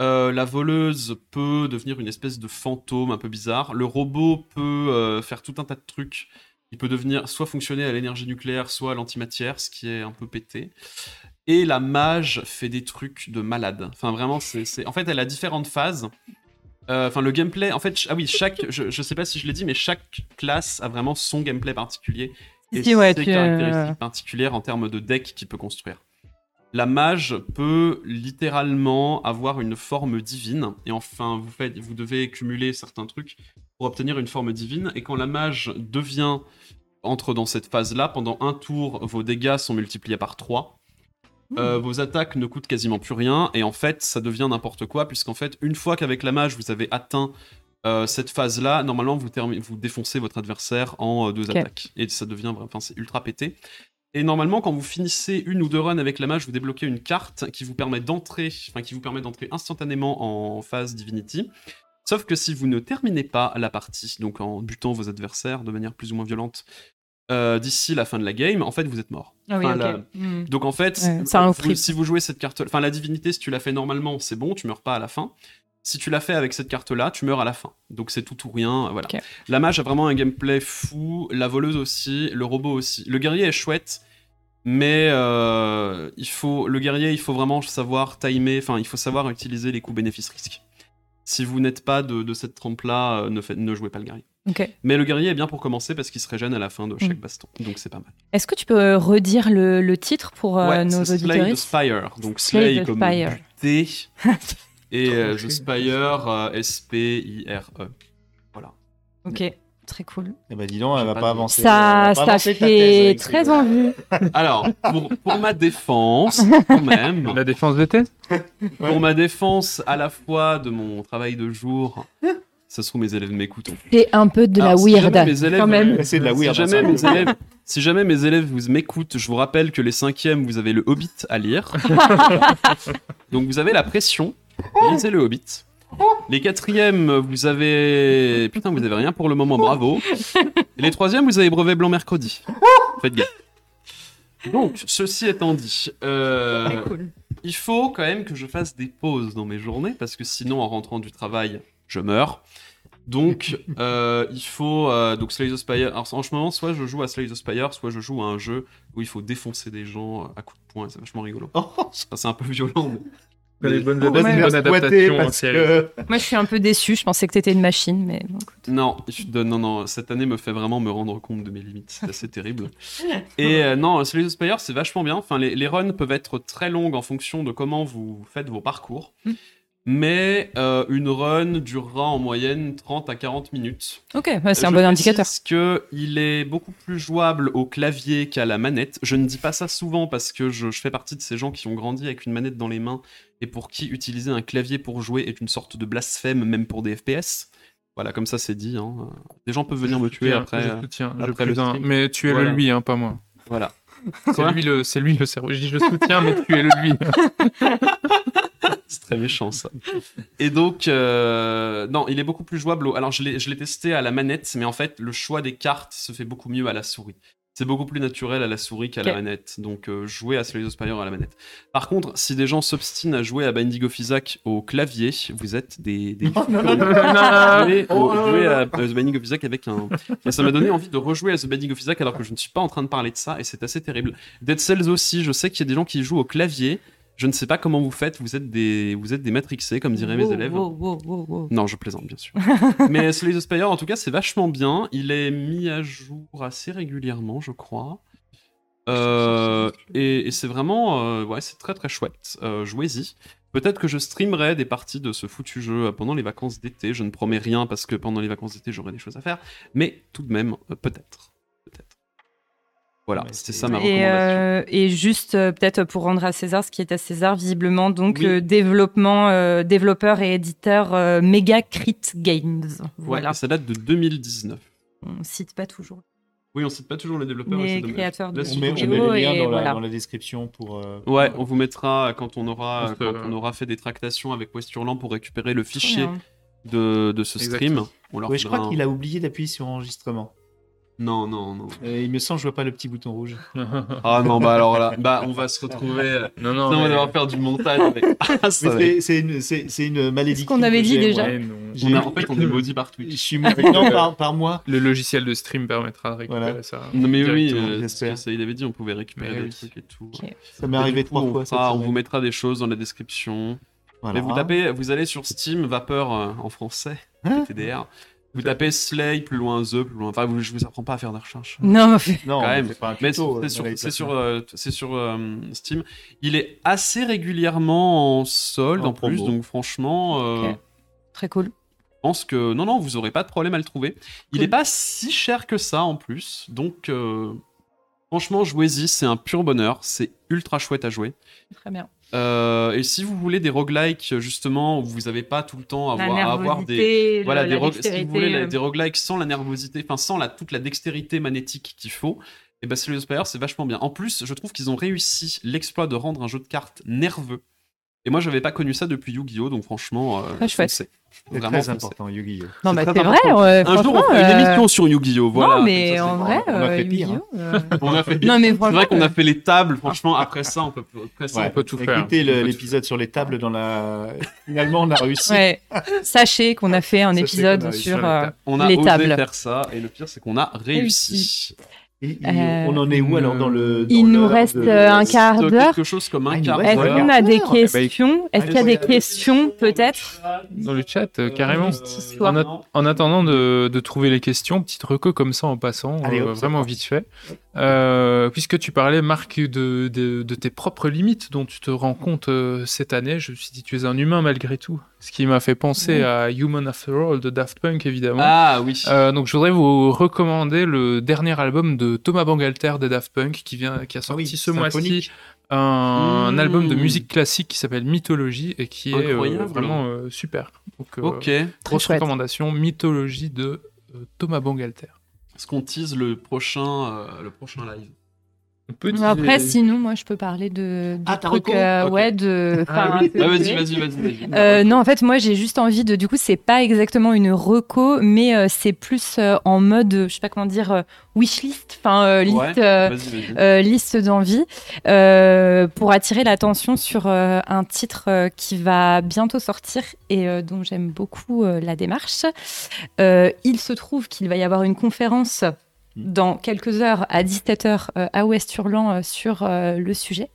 Euh, la voleuse peut devenir une espèce de fantôme un peu bizarre. Le robot peut euh, faire tout un tas de trucs. Il peut devenir soit fonctionner à l'énergie nucléaire, soit à l'antimatière, ce qui est un peu pété. Et la mage fait des trucs de malade. Enfin, vraiment, c'est. En fait, elle a différentes phases. Euh, Enfin, le gameplay. En fait, ah oui, chaque. Je, je sais pas si je l'ai dit, mais chaque classe a vraiment son gameplay particulier. Et Si, ouais, ses caractéristiques particulières en termes de deck qu'il peut construire. La mage peut littéralement avoir une forme divine. Et enfin, vous, faites, vous devez cumuler certains trucs pour obtenir une forme divine. Et quand la mage devient. entre dans cette phase-là, pendant un tour, vos dégâts sont multipliés par 3. Euh, vos attaques ne coûtent quasiment plus rien. Et en fait, ça devient n'importe quoi. Puisqu'en fait, une fois qu'avec la mage, vous avez atteint euh, cette phase-là, normalement, vous, vous défoncez votre adversaire en euh, deux attaques. Et ça devient vraiment. Enfin, c'est ultra pété. Et normalement, quand vous finissez une ou deux runs avec la mage, vous débloquez une carte qui vous permet d'entrer, enfin qui vous permet d'entrer instantanément en phase Divinity. Sauf que si vous ne terminez pas la partie, donc en butant vos adversaires de manière plus ou moins violente, euh, d'ici la fin de la game, en fait, vous êtes mort. Ah oui, Enfin, ok. la- Hmm. Donc en fait, Ouais, vous- si vous jouez cette carte, enfin la divinité, si tu l'as fait normalement, c'est bon, tu meurs pas à la fin. Si tu l'as fait avec cette carte-là, tu meurs à la fin. Donc c'est tout ou rien, voilà. La mage a vraiment un gameplay fou, la voleuse aussi, le robot aussi. Le guerrier est chouette, mais euh, il faut le guerrier, il faut vraiment savoir timer, enfin il faut savoir utiliser les coups bénéfices-risques. Si vous n'êtes pas de, de cette trempe-là, euh, ne, faites- ne jouez pas le guerrier. Mais le guerrier est bien pour commencer parce qu'il se régène à la fin de chaque Mm. baston, donc c'est pas mal. Est-ce que tu peux euh, redire le, le titre pour euh, Ouais, nos c'est Slay the auditeurs Spire. Donc Slay Slay the comme Spire. buter et euh. The Spire euh, S-P-I-R-E. Voilà. Ok, très cool. Eh ben dis donc, elle va pas avancer. Ça, ça avancer fait très ces- envie. Alors, pour, pour ma défense, quand même, La défense de thèse pour ma défense à la fois de mon travail de jour, ça se trouve mes élèves m'écoutent. C'est un peu de la Alors, si weird, mes élèves- quand même. C'est de la weird. Si hein, jamais, ça. mes élèves, si jamais mes élèves vous m'écoutent, je vous rappelle que les cinquièmes, vous avez le Hobbit à lire. Donc vous avez la pression. Lisez le Hobbit. Les quatrièmes, vous avez... Putain, vous avez rien pour le moment, bravo. Et les troisièmes, vous avez brevet blanc mercredi. Faites gaffe. Donc, ceci étant dit, euh, cool. il faut quand même que je fasse des pauses dans mes journées parce que sinon, en rentrant du travail, je meurs. Donc, euh, il faut euh, donc Slay the Spire. Alors, en ce moment, soit je joue à Slay the Spire, soit je joue à un jeu où il faut défoncer des gens à coups de poing. C'est vachement rigolo. Oh, c'est un peu violent. mais- Les bonnes, se bonnes adaptations en parce série. que... Moi, je suis un peu déçue. Je pensais que t'étais une machine, mais bon, écoute. Non, je- non, non, cette année me fait vraiment me rendre compte de mes limites. C'est assez terrible. Et euh, non, Slay the Spire, c'est vachement bien. Enfin, les, les runs peuvent être très longues en fonction de comment vous faites vos parcours. Mm. Mais euh, une run durera en moyenne 30 à 40 minutes. Ok, ouais, c'est un bon indicateur. que il est beaucoup plus jouable au clavier qu'à la manette. Je ne dis pas ça souvent parce que je, je fais partie de ces gens qui ont grandi avec une manette dans les mains et pour qui utiliser un clavier pour jouer est une sorte de blasphème, même pour des FPS. Voilà, comme ça c'est dit. hein. Des gens peuvent venir me tuer Soutiens, après. je euh, soutiens, je le stream. Mais tu es Voilà. le lui, hein, pas moi. Voilà. C'est lui le, c'est lui le cerveau. Je dis je soutiens, mais tu es le lui. C'est très méchant ça. Et donc, euh, non, il est beaucoup plus jouable. au- Alors, je l'ai je l'ai testé à la manette, mais en fait, le choix des cartes se fait beaucoup mieux à la souris. C'est beaucoup plus naturel à la souris qu'à la manette. Donc, euh, jouer à Slay the Spire à la manette. Par contre, si des gens s'obstinent à jouer à Binding of Isaac au clavier, vous êtes des. des non, Oh, au- non, à The Binding of Isaac avec un. Et ça m'a donné envie de rejouer à The Binding of Isaac alors que je ne suis pas en train de parler de ça et c'est assez terrible. Dead Cells aussi, je sais qu'il y a des gens qui jouent au clavier. Je ne sais pas comment vous faites, vous êtes des, vous êtes des matrixés, comme diraient mes Wow, élèves. wow, wow, wow, wow. Non, je plaisante, bien sûr. Mais Slay the Spire, en tout cas, c'est vachement bien. Il est mis à jour assez régulièrement, je crois. Euh, et et c'est vraiment, euh, ouais, c'est très très chouette. Euh, Jouez-y. Peut-être que je streamerai des parties de ce foutu jeu pendant les vacances d'été. Je ne promets rien parce que pendant les vacances d'été, j'aurai des choses à faire. Mais tout de même, euh, peut-être. Voilà, c'était c'est- ça ma Et, recommandation. euh, et juste euh, peut-être pour rendre à César ce qui est à César, visiblement, donc Oui. euh, développement, euh, développeur et éditeur euh, Mega Crit Games. Voilà, Ouais, ça date de 2019. on cite pas toujours Oui, on cite pas toujours les développeurs. et les créateurs de On met, on met les liens et dans, la, voilà. dans la description pour. euh, Ouais, pour- on vous mettra quand on aura, quand euh, on aura fait des tractations avec Westurland pour récupérer le fichier de, de ce stream. On leur Ouais, je crois un- qu'il a oublié d'appuyer sur enregistrement. Non, non, non. Euh, il me semble, je vois pas le petit bouton rouge. Ah non, bah alors là, bah on va se retrouver. euh, non, non, on va faire du montage. Ah, c'est- une, c'est- c'est une malédiction. qu'on avait dit déjà. moi. Ouais, non. on a- en fait, on est maudit par Je Twitch. suis non, par, par mois. Le logiciel de stream permettra de récupérer Voilà. ça. Non mais oui, euh, j'espère. il avait dit on pouvait récupérer Mais des oui. trucs et tout. Ça m'est arrivé trois fois. cette on vous mettra des choses dans la description. Voilà. Mais vous tapez, vous allez sur Steam, Vapeur euh, en français, Hein TDR. Vous tapez Slay, plus loin The, plus loin. Enfin, vous- je vous apprends pas à faire des recherches. Non, mais- Non, quand même. c'est pas un Mais c'est euh, sur, c'est sur, euh, c'est sur euh, Steam. Il est assez régulièrement en solde En en, plus, donc franchement, euh, très cool. je pense que non, non, vous aurez pas de problème à le trouver. Il Cool. est pas si cher que ça en plus, donc euh, franchement, jouez-y, c'est un pur bonheur, c'est ultra chouette à jouer. Très bien. Euh, et si vous voulez des roguelikes, justement, où vous n'avez pas tout le temps à avoir, à avoir des, voilà, des si vous voulez euh, des roguelikes sans la nervosité, enfin sans la, toute la dextérité magnétique qu'il faut, et ben Slay the Spire c'est vachement bien. En plus, je trouve qu'ils ont réussi l'exploit de rendre un jeu de cartes nerveux. Et moi, j'avais pas connu ça depuis Yu-Gi-Oh! Donc franchement, euh, chouette. foncez. C'est Vraiment très important, Yu-Gi-Oh! Non, bah très c'est vrai. ouais, Un jour, on fera une euh, émission sur Yu-Gi-Oh! Voilà. non, mais ça, en vrai, on a euh, fait pire, Yu-Gi-Oh, euh, On a fait Non, mais C'est vrai qu'on a euh, fait les tables, franchement, après ça, on peut, après ça, Ouais. on peut tout faire. Écoutez l'épisode sur les tables dans la. Finalement, on a réussi. Ouais. Sachez qu'on a fait un épisode sur les euh, tables. On a osé faire ça, et le pire, c'est qu'on a réussi. Et- et Euh, on en est où alors dans le. dans il nous reste, de- euh, un quart d'heure. Quelque chose comme Ah, un il nous quart reste Est-ce qu'on a des quart d'heure. questions Est-ce qu'il y a des questions peut-être Dans le chat, euh, carrément. En, at- en attendant de, de trouver les questions, petite reco comme ça en passant, Allez, euh, hop, c'est vraiment vite fait. Euh, puisque tu parlais, Marc, de, de, de tes propres limites dont tu te rends compte euh, cette année, je me suis dit, tu es un humain malgré tout. Ce qui m'a fait penser à Human After All de Daft Punk, évidemment. Ah oui. Euh, donc je voudrais vous recommander le dernier album de Thomas Bangalter de Daft Punk qui vient qui a Ah sorti oui, ce mois-ci un, Mmh. album de musique classique qui s'appelle Mythologie et qui est euh, vraiment euh, super. Donc euh, Ok. grosse chouette. recommandation Mythologie de euh, Thomas Bangalter. Est-ce qu'on tease le prochain, euh, le prochain live? Peut Après, sinon, moi, je peux parler de, de Ah, trucs, reco euh, Ok. ouais, de. Ah enfin, oui. Ah, Vas-y, vas-y, vas-y. Euh, non, en fait, moi, j'ai juste envie de. Du coup, c'est pas exactement une reco, mais euh, c'est plus euh, en mode, je sais pas comment dire, euh, wishlist, enfin, euh, liste, Ouais, euh, euh, liste d'envie, euh, pour attirer l'attention sur euh, un titre euh, qui va bientôt sortir et euh, dont j'aime beaucoup euh, la démarche. Euh, il se trouve qu'il va y avoir une conférence dans quelques heures à 17h euh, à Ouest-Hurlan euh, sur euh, le sujet,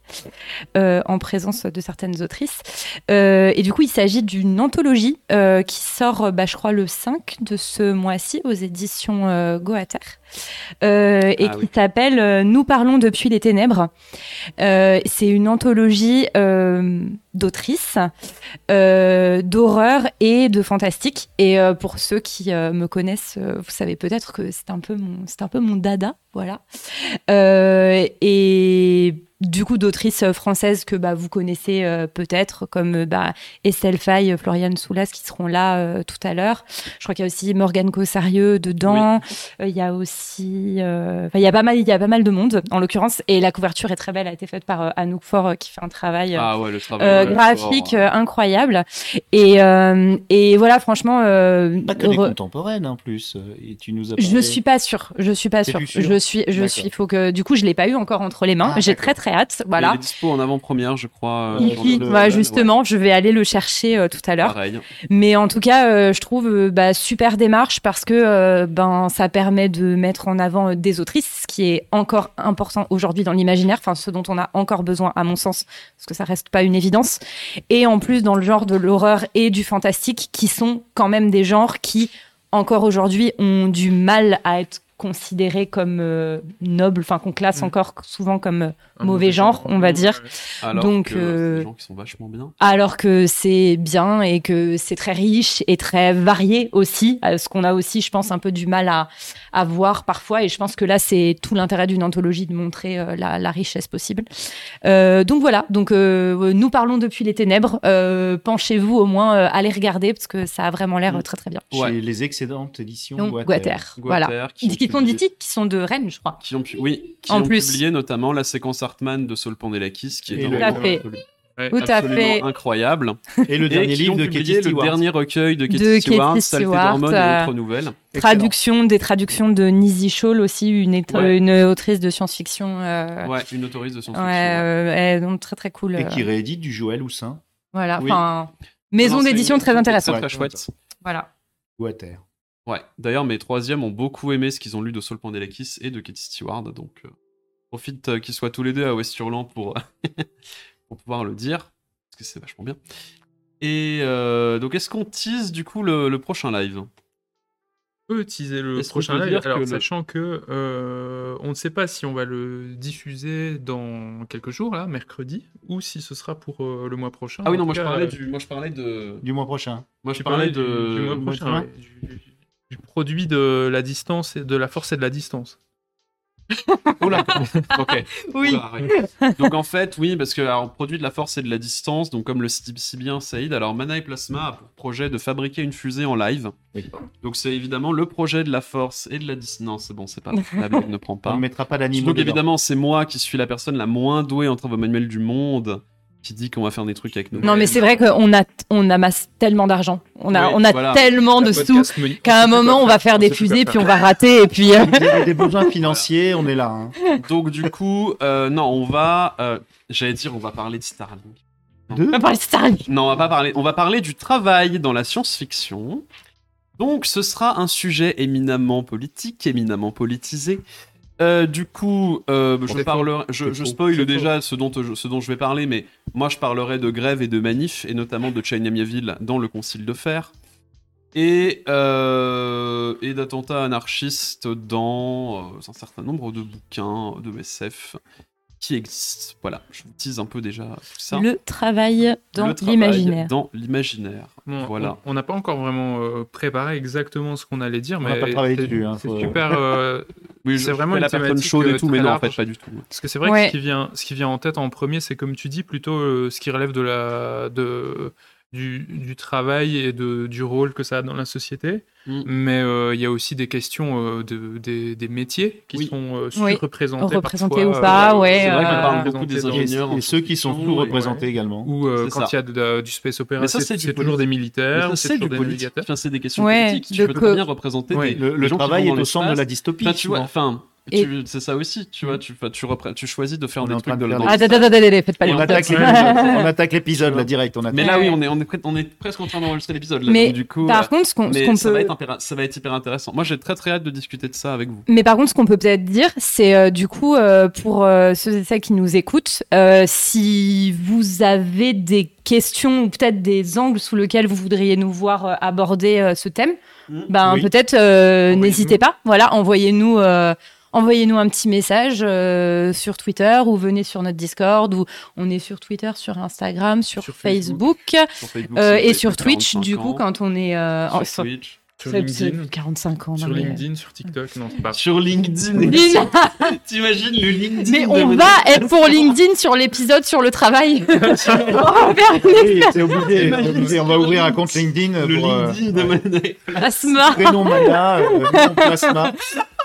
en présence de certaines autrices. Et du coup, il s'agit d'une anthologie qui sort, bah, je crois, le 5 de ce mois-ci aux éditions Goater, euh, et Ah qui oui. s'appelle euh, Nous parlons depuis les ténèbres. Euh, C'est une anthologie euh, d'autrices, d'horreur et de fantastique. Et pour ceux qui me connaissent, vous savez peut-être que c'est un peu mon, c'est un peu mon dada, voilà. Euh, et du coup, d'autrices françaises que bah, vous connaissez euh, peut-être, comme euh, bah, Estelle Faye, Floriane Soulas, qui seront là euh, tout à l'heure. Je crois qu'il y a aussi Morgane Cossarieux dedans. Euh, Il y a aussi, euh, enfin, il y a pas mal, il y a pas mal de monde en l'occurrence. Et la couverture est très belle, a été faite par euh, Anouk Faure, euh, qui fait un travail. euh, Ah ouais, le travail. euh, ouais, graphique fort. incroyable et euh, et voilà franchement euh, Pas que des re- contemporaines en plus. Et tu nous as je parlé- suis pas sûre je suis pas sûre je suis je suis faut que du coup je l'ai pas eu encore entre les mains Ah, j'ai très très hâte Il voilà est dispo en avant-première, je crois. euh, le- voilà, le- justement, je vais aller le chercher euh, tout à l'heure. Mais en tout cas, euh, je trouve euh, bah, super démarche parce que euh, ben ça permet de mettre en avant euh, des autrices, ce qui est encore important aujourd'hui dans l'imaginaire, enfin ce dont on a encore besoin à mon sens, parce que ça reste pas une évidence. Et en plus dans le genre de l'horreur et du fantastique, qui sont quand même des genres qui encore aujourd'hui ont du mal à être considéré comme euh, noble, enfin qu'on classe Mm. encore souvent comme euh, Un mauvais genre, on va dire. Alors Donc, que c'est euh, des gens qui sont vachement bien. alors que c'est bien et que c'est très riche et très varié aussi, euh, ce qu'on a aussi, je pense, un peu du mal à, à voir parfois. Et je pense que là, c'est tout l'intérêt d'une anthologie de montrer euh, la, la richesse possible. Euh, donc voilà, donc euh, nous parlons depuis les ténèbres. Euh, Penchez-vous au moins, euh, allez regarder parce que ça a vraiment l'air euh, très très bien. Chez les excédentes éditions Donc Guater. Guater, voilà. Guater, Qui, qui sont de Rennes, je crois. qui ont pu- oui, qui En ont plus. publié notamment la séquence Artman de Saul Pandelakis, qui est Et un le- Tout à fait. absolu- Ouais. Tout à absolument fait. incroyable. Et le Et dernier qui livre de Katie le Stewart. dernier recueil de De Katie Stewart, Stewart, d'hormones euh, et autres nouvelles. Traduction, des traductions de Nizzy Shawl aussi, une, Ouais. une autrice de science-fiction. euh, Ouais, une autorise de science-fiction. ouais. euh, elle- donc très très cool. Et euh, qui réédite du Joël Houssin, Voilà, Oui. enfin, maison d'édition une- très intéressante. Très, très chouette. Voilà. Guater. Ouais. D'ailleurs, mes troisièmes ont beaucoup aimé ce qu'ils ont lu de Saul Pandelakis et de Katie Stewart, donc euh, profite euh, qu'ils soient tous les deux à West-Hurlant pour, pour pouvoir le dire, parce que c'est vachement bien. Et euh, donc, est-ce qu'on tease du coup le, le prochain live? On peut teaser le prochain live, que alors le- sachant que euh, on ne sait pas si on va le diffuser dans quelques jours, là, mercredi, ou si ce sera pour euh, le mois prochain. Ah oui, non, moi je parlais euh, du, moi je parlais de, Du mois prochain. moi je tu parlais de, du, mois mois prochain, ouais, du, du produit de la distance, et de la force et de la distance. Oula, ok. Oui. Oula, donc en fait, oui, parce que alors, produit de la force et de la distance, donc comme le dit si bien Saïd, alors Mana et Plasma a pour projet de fabriquer une fusée en live. Oui. Donc c'est évidemment le projet de la force et de la distance. Non, c'est bon, c'est pas la blague ne prend On pas. ne mettra pas d'animaux. Donc évidemment, c'est moi qui suis la personne la moins douée en travaux manuels du monde qui dit qu'on va faire des trucs avec nous. Non, mais c'est vrai qu'on a, on amasse tellement d'argent. On a, Oui, on a voilà. tellement de sous qu'à un moment, on va faire des on fusées, faire. puis on va rater, et puis. euh, Vous avez des besoins financiers, on est là. hein. Donc du coup, euh, non, on va, euh, j'allais dire, on va parler de Starlink. De on va parler de Starlink. Non, on va pas parler. On va parler du travail dans la science-fiction. Donc, ce sera un sujet éminemment politique, éminemment politisé. Euh, du coup, euh, je parlerai, spoil déjà ce dont, je, ce dont je vais parler, mais moi je parlerai de grève et de manif, et notamment de Chaignamiaville dans le Concile de Fer, et, euh, et d'attentats anarchistes dans euh, un certain nombre de bouquins de SF qui existent. Voilà, je vous tease un peu déjà tout ça. Le travail dans l'imaginaire. Dans l'imaginaire. Bon, Voilà. On n'a pas encore vraiment euh, préparé exactement ce qu'on allait dire, On mais n'a pas travaillé c'est- dessus, hein, c'est faut- super. euh, Oui, C'est vraiment la personne chaude et euh, tout, mais non, en fait, pas du tout. Parce que c'est vrai Ouais. que ce qui, vient, ce qui vient en tête en premier, c'est comme tu dis, plutôt euh, ce qui relève de la, de, du, du travail et de, du rôle que ça a dans la société. Mm. Mais euh, il y a aussi des questions euh, de, des, des métiers qui Oui. sont euh, Oui. Représentés ou pas, ouais, C'est vrai qu'on euh, parle beaucoup des ingénieurs. Et, et ceux qui sont sous-représentés également. Ou euh, quand il y a de du space opéra, c'est toujours des militaires, c'est toujours des navigateurs. Enfin, c'est des questions Ouais, politiques. Tu peux très bien représenter Le, travail est au centre de la dystopie. Enfin, Et- c'est ça aussi, tu vois, tu, tu, tu choisis de faire On est des en train trucs de de des- Ah, faites pas les On on attaque on attaque l'épisode là direct. On attaque. Mais là, oui, on est, on est, on est presque en train d'enregistrer l'épisode. Mais donc du coup, Par euh, contre, ce qu'on ça, peut. va être impéra- ça va être hyper intéressant. Moi, j'ai très très hâte de discuter de ça avec vous. Mais par contre, ce qu'on peut peut-être dire, c'est euh, du coup, euh, pour euh, ceux et celles qui nous écoutent, euh, si vous avez des questions ou peut-être des angles sous lesquels vous voudriez nous voir euh, aborder euh, ce thème, ben Oui. peut-être euh, n'hésitez pas. Voilà, envoyez-nous. Envoyez-nous un petit message euh, sur Twitter ou venez sur notre Discord ou on est sur Twitter, sur Instagram, sur, Sur Facebook, Facebook. Sur Facebook, euh, et sur Twitch 45 du coup quand on est euh, en- sur Twitch. Sur LinkedIn. 45 ans. Sur mais- LinkedIn, sur TikTok, non, c'est pas. Sur LinkedIn. LinkedIn. T'imagines le LinkedIn Mais on va être pour LinkedIn sur l'épisode sur le travail. on va faire une Oui, c'est obligé. c'est obligé. On va ouvrir un compte LinkedIn Le pour euh, LinkedIn de Manuel. plasma. prénom Mana, euh, nom plasma.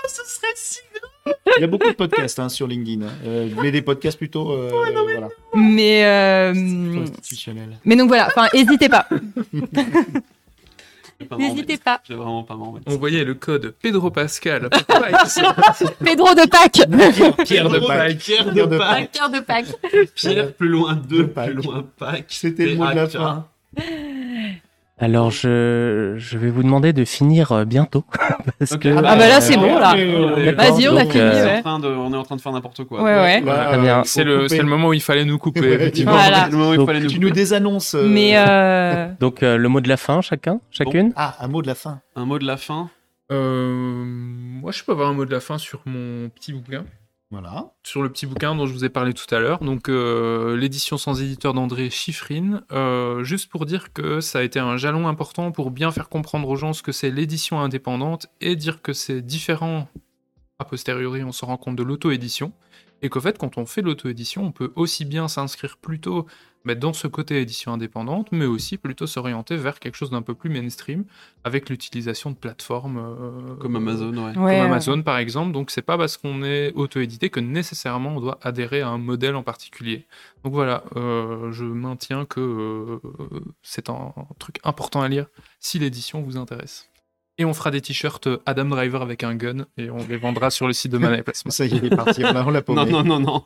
Ce serait si Il y a beaucoup de podcasts hein, sur LinkedIn. Euh, mais des podcasts plutôt euh, voilà, Mais euh, institutionnels. mais donc voilà. Enfin, n'hésitez pas. N'hésitez pas. Vraiment mettre. Envoyez le code Pedro Pascal. Pedro de Pâques. Pierre de Pâques. Pierre de Pâques. Pierre de Pâques. Pierre, plus loin De Pâques. plus loin Pâques. C'était le mot de la fin. Alors, je, je vais vous demander de finir euh, bientôt. parce que, Ah bah là, c'est bon, là. Euh, Vas-y, on a fini, euh, On est ouais. en train de- on est en train de faire n'importe quoi. Ouais, ouais. euh, C'est le, c'est le moment où il fallait nous couper. Effectivement. Voilà. Le moment où il Donc, fallait nous Tu nous désannonces. euh, Mais euh, donc euh, le mot de la fin, chacun, chacune. Ah, un mot de la fin. Un mot de la fin. Euh, moi, je peux avoir un mot de la fin sur mon petit bouquin. Sur le petit bouquin dont je vous ai parlé tout à l'heure. Donc, euh, l'édition sans éditeur d'André Chiffrine. Euh, juste pour dire que ça a été un jalon important pour bien faire comprendre aux gens ce que c'est l'édition indépendante et dire que c'est différent. A posteriori, on se rend compte de l'auto-édition. Et qu'en fait, quand on fait l'auto-édition, on peut aussi bien s'inscrire plutôt mais dans ce côté édition indépendante, mais aussi plutôt s'orienter vers quelque chose d'un peu plus mainstream, avec l'utilisation de plateformes euh, Comme Amazon, ouais. comme Ouais, Amazon par exemple. Donc c'est pas parce qu'on est auto-édité que nécessairement on doit adhérer à un modèle en particulier. Donc voilà, euh, je maintiens que euh, c'est un, truc important à lire si l'édition vous intéresse. Et on fera des t-shirts Adam Driver avec un gun et on les vendra sur le site de Mana Plasma. Ça y est, il est parti. On l'a- on l'a paumé. Non, non, non, non.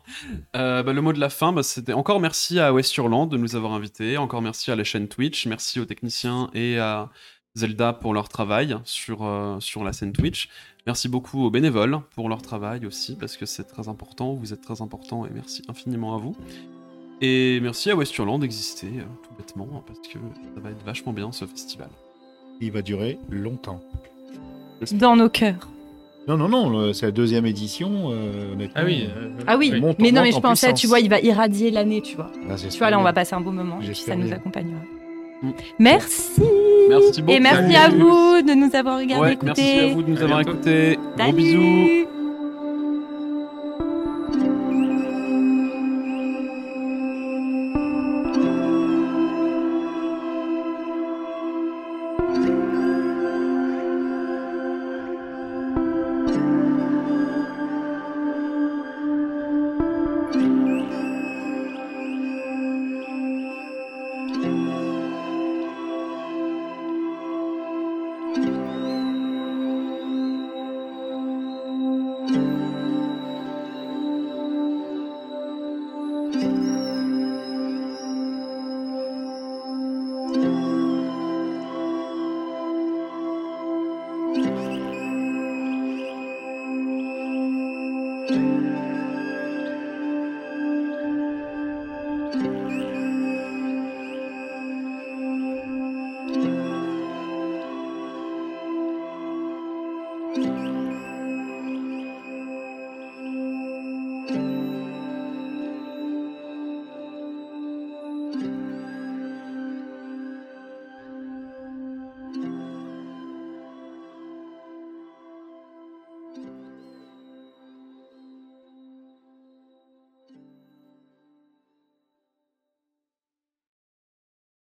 Euh, bah, le mot de la fin, bah, c'était encore merci à Westurland de nous avoir invités. Encore merci à la chaîne Twitch. Merci aux techniciens et à Zelda pour leur travail sur, euh, sur la scène Twitch. Merci beaucoup aux bénévoles pour leur travail aussi, parce que c'est très important. Vous êtes très important et merci infiniment à vous. Et merci à Westurland d'exister, euh, tout bêtement, parce que ça va être vachement bien ce festival. Il va durer longtemps. Dans nos cœurs. Non, non, non, c'est la deuxième édition, euh, honnêtement. Ah oui. euh, Ah oui, Monte- mais non, mais je en pensais, puissance. tu vois, il va irradier l'année, tu vois. Ah, Tu vois, là, on va passer un beau moment, et puis ça nous accompagnera. Mm. Merci. Merci beaucoup. Et merci à vous de nous avoir regardé, Ouais, écouté. merci à vous de nous avoir écoutés. Gros. Bisous.